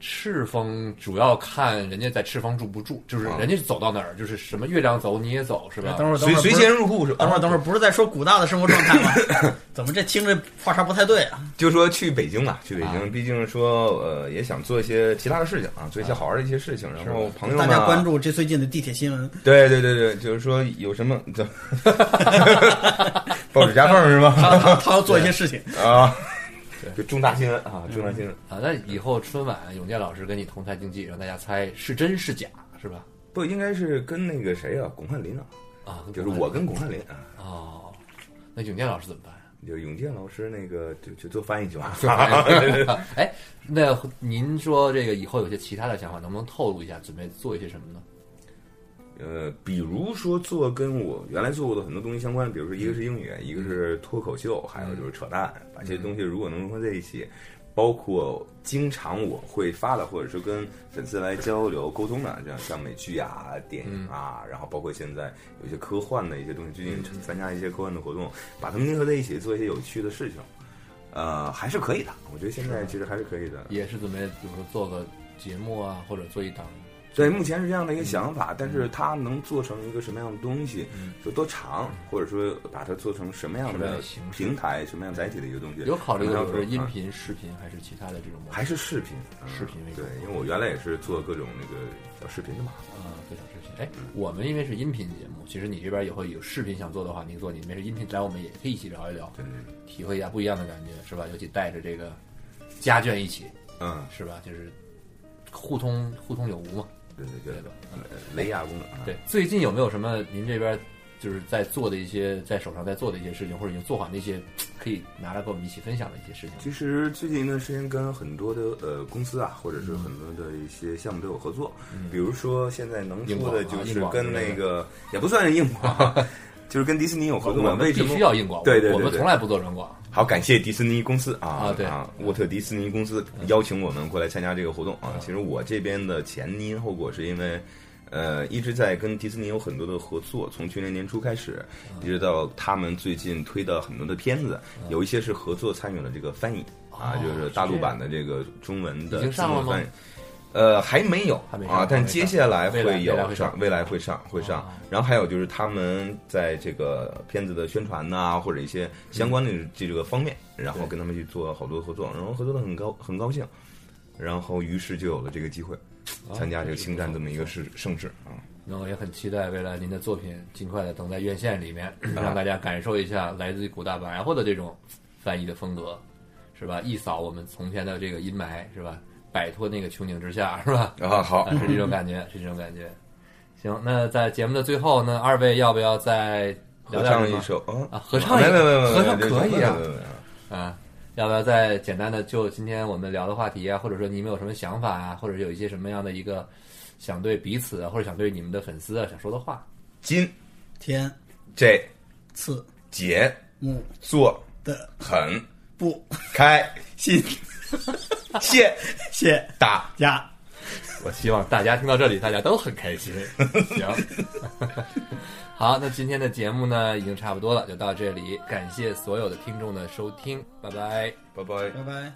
赤峰主要看人家在赤峰住不住，就是啊人家走到哪儿，就是什么月亮走你也走，是吧？等会儿，随随会儿不是贤入户是吧？等会儿，等会儿，不是在说古大的生活状态吗？怎么这听着话茬不太对啊？就说去北京嘛，去北啊京，毕竟说呃也想做一些其他的事情啊，做一些好玩的一些事情。然后朋友们啊大家关注这最近的地铁新闻，对对对对，就是说有什么这 报纸夹缝是吧？他他他要做一些事情。啊，就重大新闻啊，重大新闻。啊，那以后春晚永健老师跟你同台竞技，让大家猜是真是假，是吧？不应该是跟那个谁啊，巩汉林啊，啊，就是我跟巩汉林啊，哦，那永健老师怎么办？就永健老师那个就就做翻译去吧。哎，那您说这个以后有些其他的想法，能不能透露一下？准备做一些什么呢？呃，比如说做跟我原来做过的很多东西相关，比如说一个是英语，一个是脱口秀，还有就是扯淡，把这些东西如果能融合在一起，包括经常我会发的，或者是跟粉丝来交流沟通的，这样像美剧啊、电影啊，然后包括现在有一些科幻的一些东西，最近参加一些科幻的活动，把它们结合在一起，做一些有趣的事情，呃，还是可以的。我觉得现在其实还是可以的。也是准备，比如说做个节目啊，或者做一档对，目前是这样的一个想法，但是它能做成一个什么样的东西，嗯有多长，或者说把它做成什么样的平台、什么样载体的一个东西，有考虑可能要做啊的就是音频、视频还是其他的这种模式？还是视频，嗯视频为主对，因为我原来也是做各种那个小视频的嘛。啊，非常视频。哎，我们因为是音频节目，其实你这边以后有视频想做的话，你做；你没事音频，来我们也可以一起聊一聊，对对体会一下不一样的感觉，是吧？尤其带着这个家眷一起，嗯，是吧？就是互通互通有无嘛，对对对雷亚功能啊。对，最近有没有什么您这边就是在做的一些在手上在做的一些事情，或者已经做好的一些可以拿来跟我们一起分享的一些事情？其实最近一段时间跟很多的呃公司啊，或者是很多的一些项目都有合作，比如说现在能硬广啊说的就是跟那个也不算是硬广，就是跟迪士尼有合作嘛。我们必为什么须要硬广，对对对对我们从来不做软广。好，感谢迪士尼公司啊啊对沃特迪士尼公司邀请我们过来参加这个活动啊。其实我这边的前因后果是因为，呃，一直在跟迪士尼有很多的合作，从去年年初开始，一直到他们最近推的很多的片子，有一些是合作参与了这个翻译啊，哦就是大陆版的这个中文的字幕翻译。呃，还没有还没上啊，但接下来会有上未来会上，会上哦。然后还有就是他们在这个片子的宣传呐、或者一些相关的这个方面，然后跟他们去做好多合作，然后合作的很高很高兴，然后于是就有了这个机会参加这个星战这么一个盛盛世啊。那我也很期待未来您的作品尽快的等在院线里面，让大家感受一下来自于古大白话的这种翻译的风格，是吧？一扫我们从前的这个阴霾，是吧？摆脱那个穹顶之下，是吧？啊，好啊，是这种感觉，是这种感觉。行，那在节目的最后呢，二位要不要再聊合？唱一首啊啊合唱一没没没没，合唱可以啊啊，要不要再简单的就今天我们聊的话题啊，或者说你们有什么想法啊，或者有一些什么样的一个想对彼此啊，或者想对你们的粉丝啊想说的话？今天这次节目做的很不开心，谢谢大家。我希望大家听到这里，大家都很开心。行，好，那今天的节目呢已经差不多了，就到这里。感谢所有的听众的收听，拜拜。拜拜。拜拜。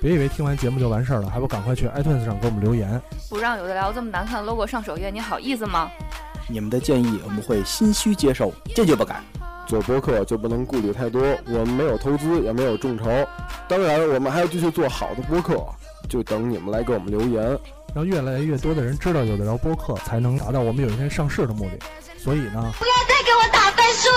别以为听完节目就完事儿了，还不赶快去 iTunes 上给我们留言。不让有的聊这么难看的 logo 上首页，你好意思吗？你们的建议我们会心虚接受，坚决不改。做播客就不能顾虑太多，我们没有投资，也没有众筹，当然我们还要继续做好的播客，就等你们来给我们留言。让越来越多的人知道有的聊播客，才能达到我们有一天上市的目的。所以呢，不要再给我打分数。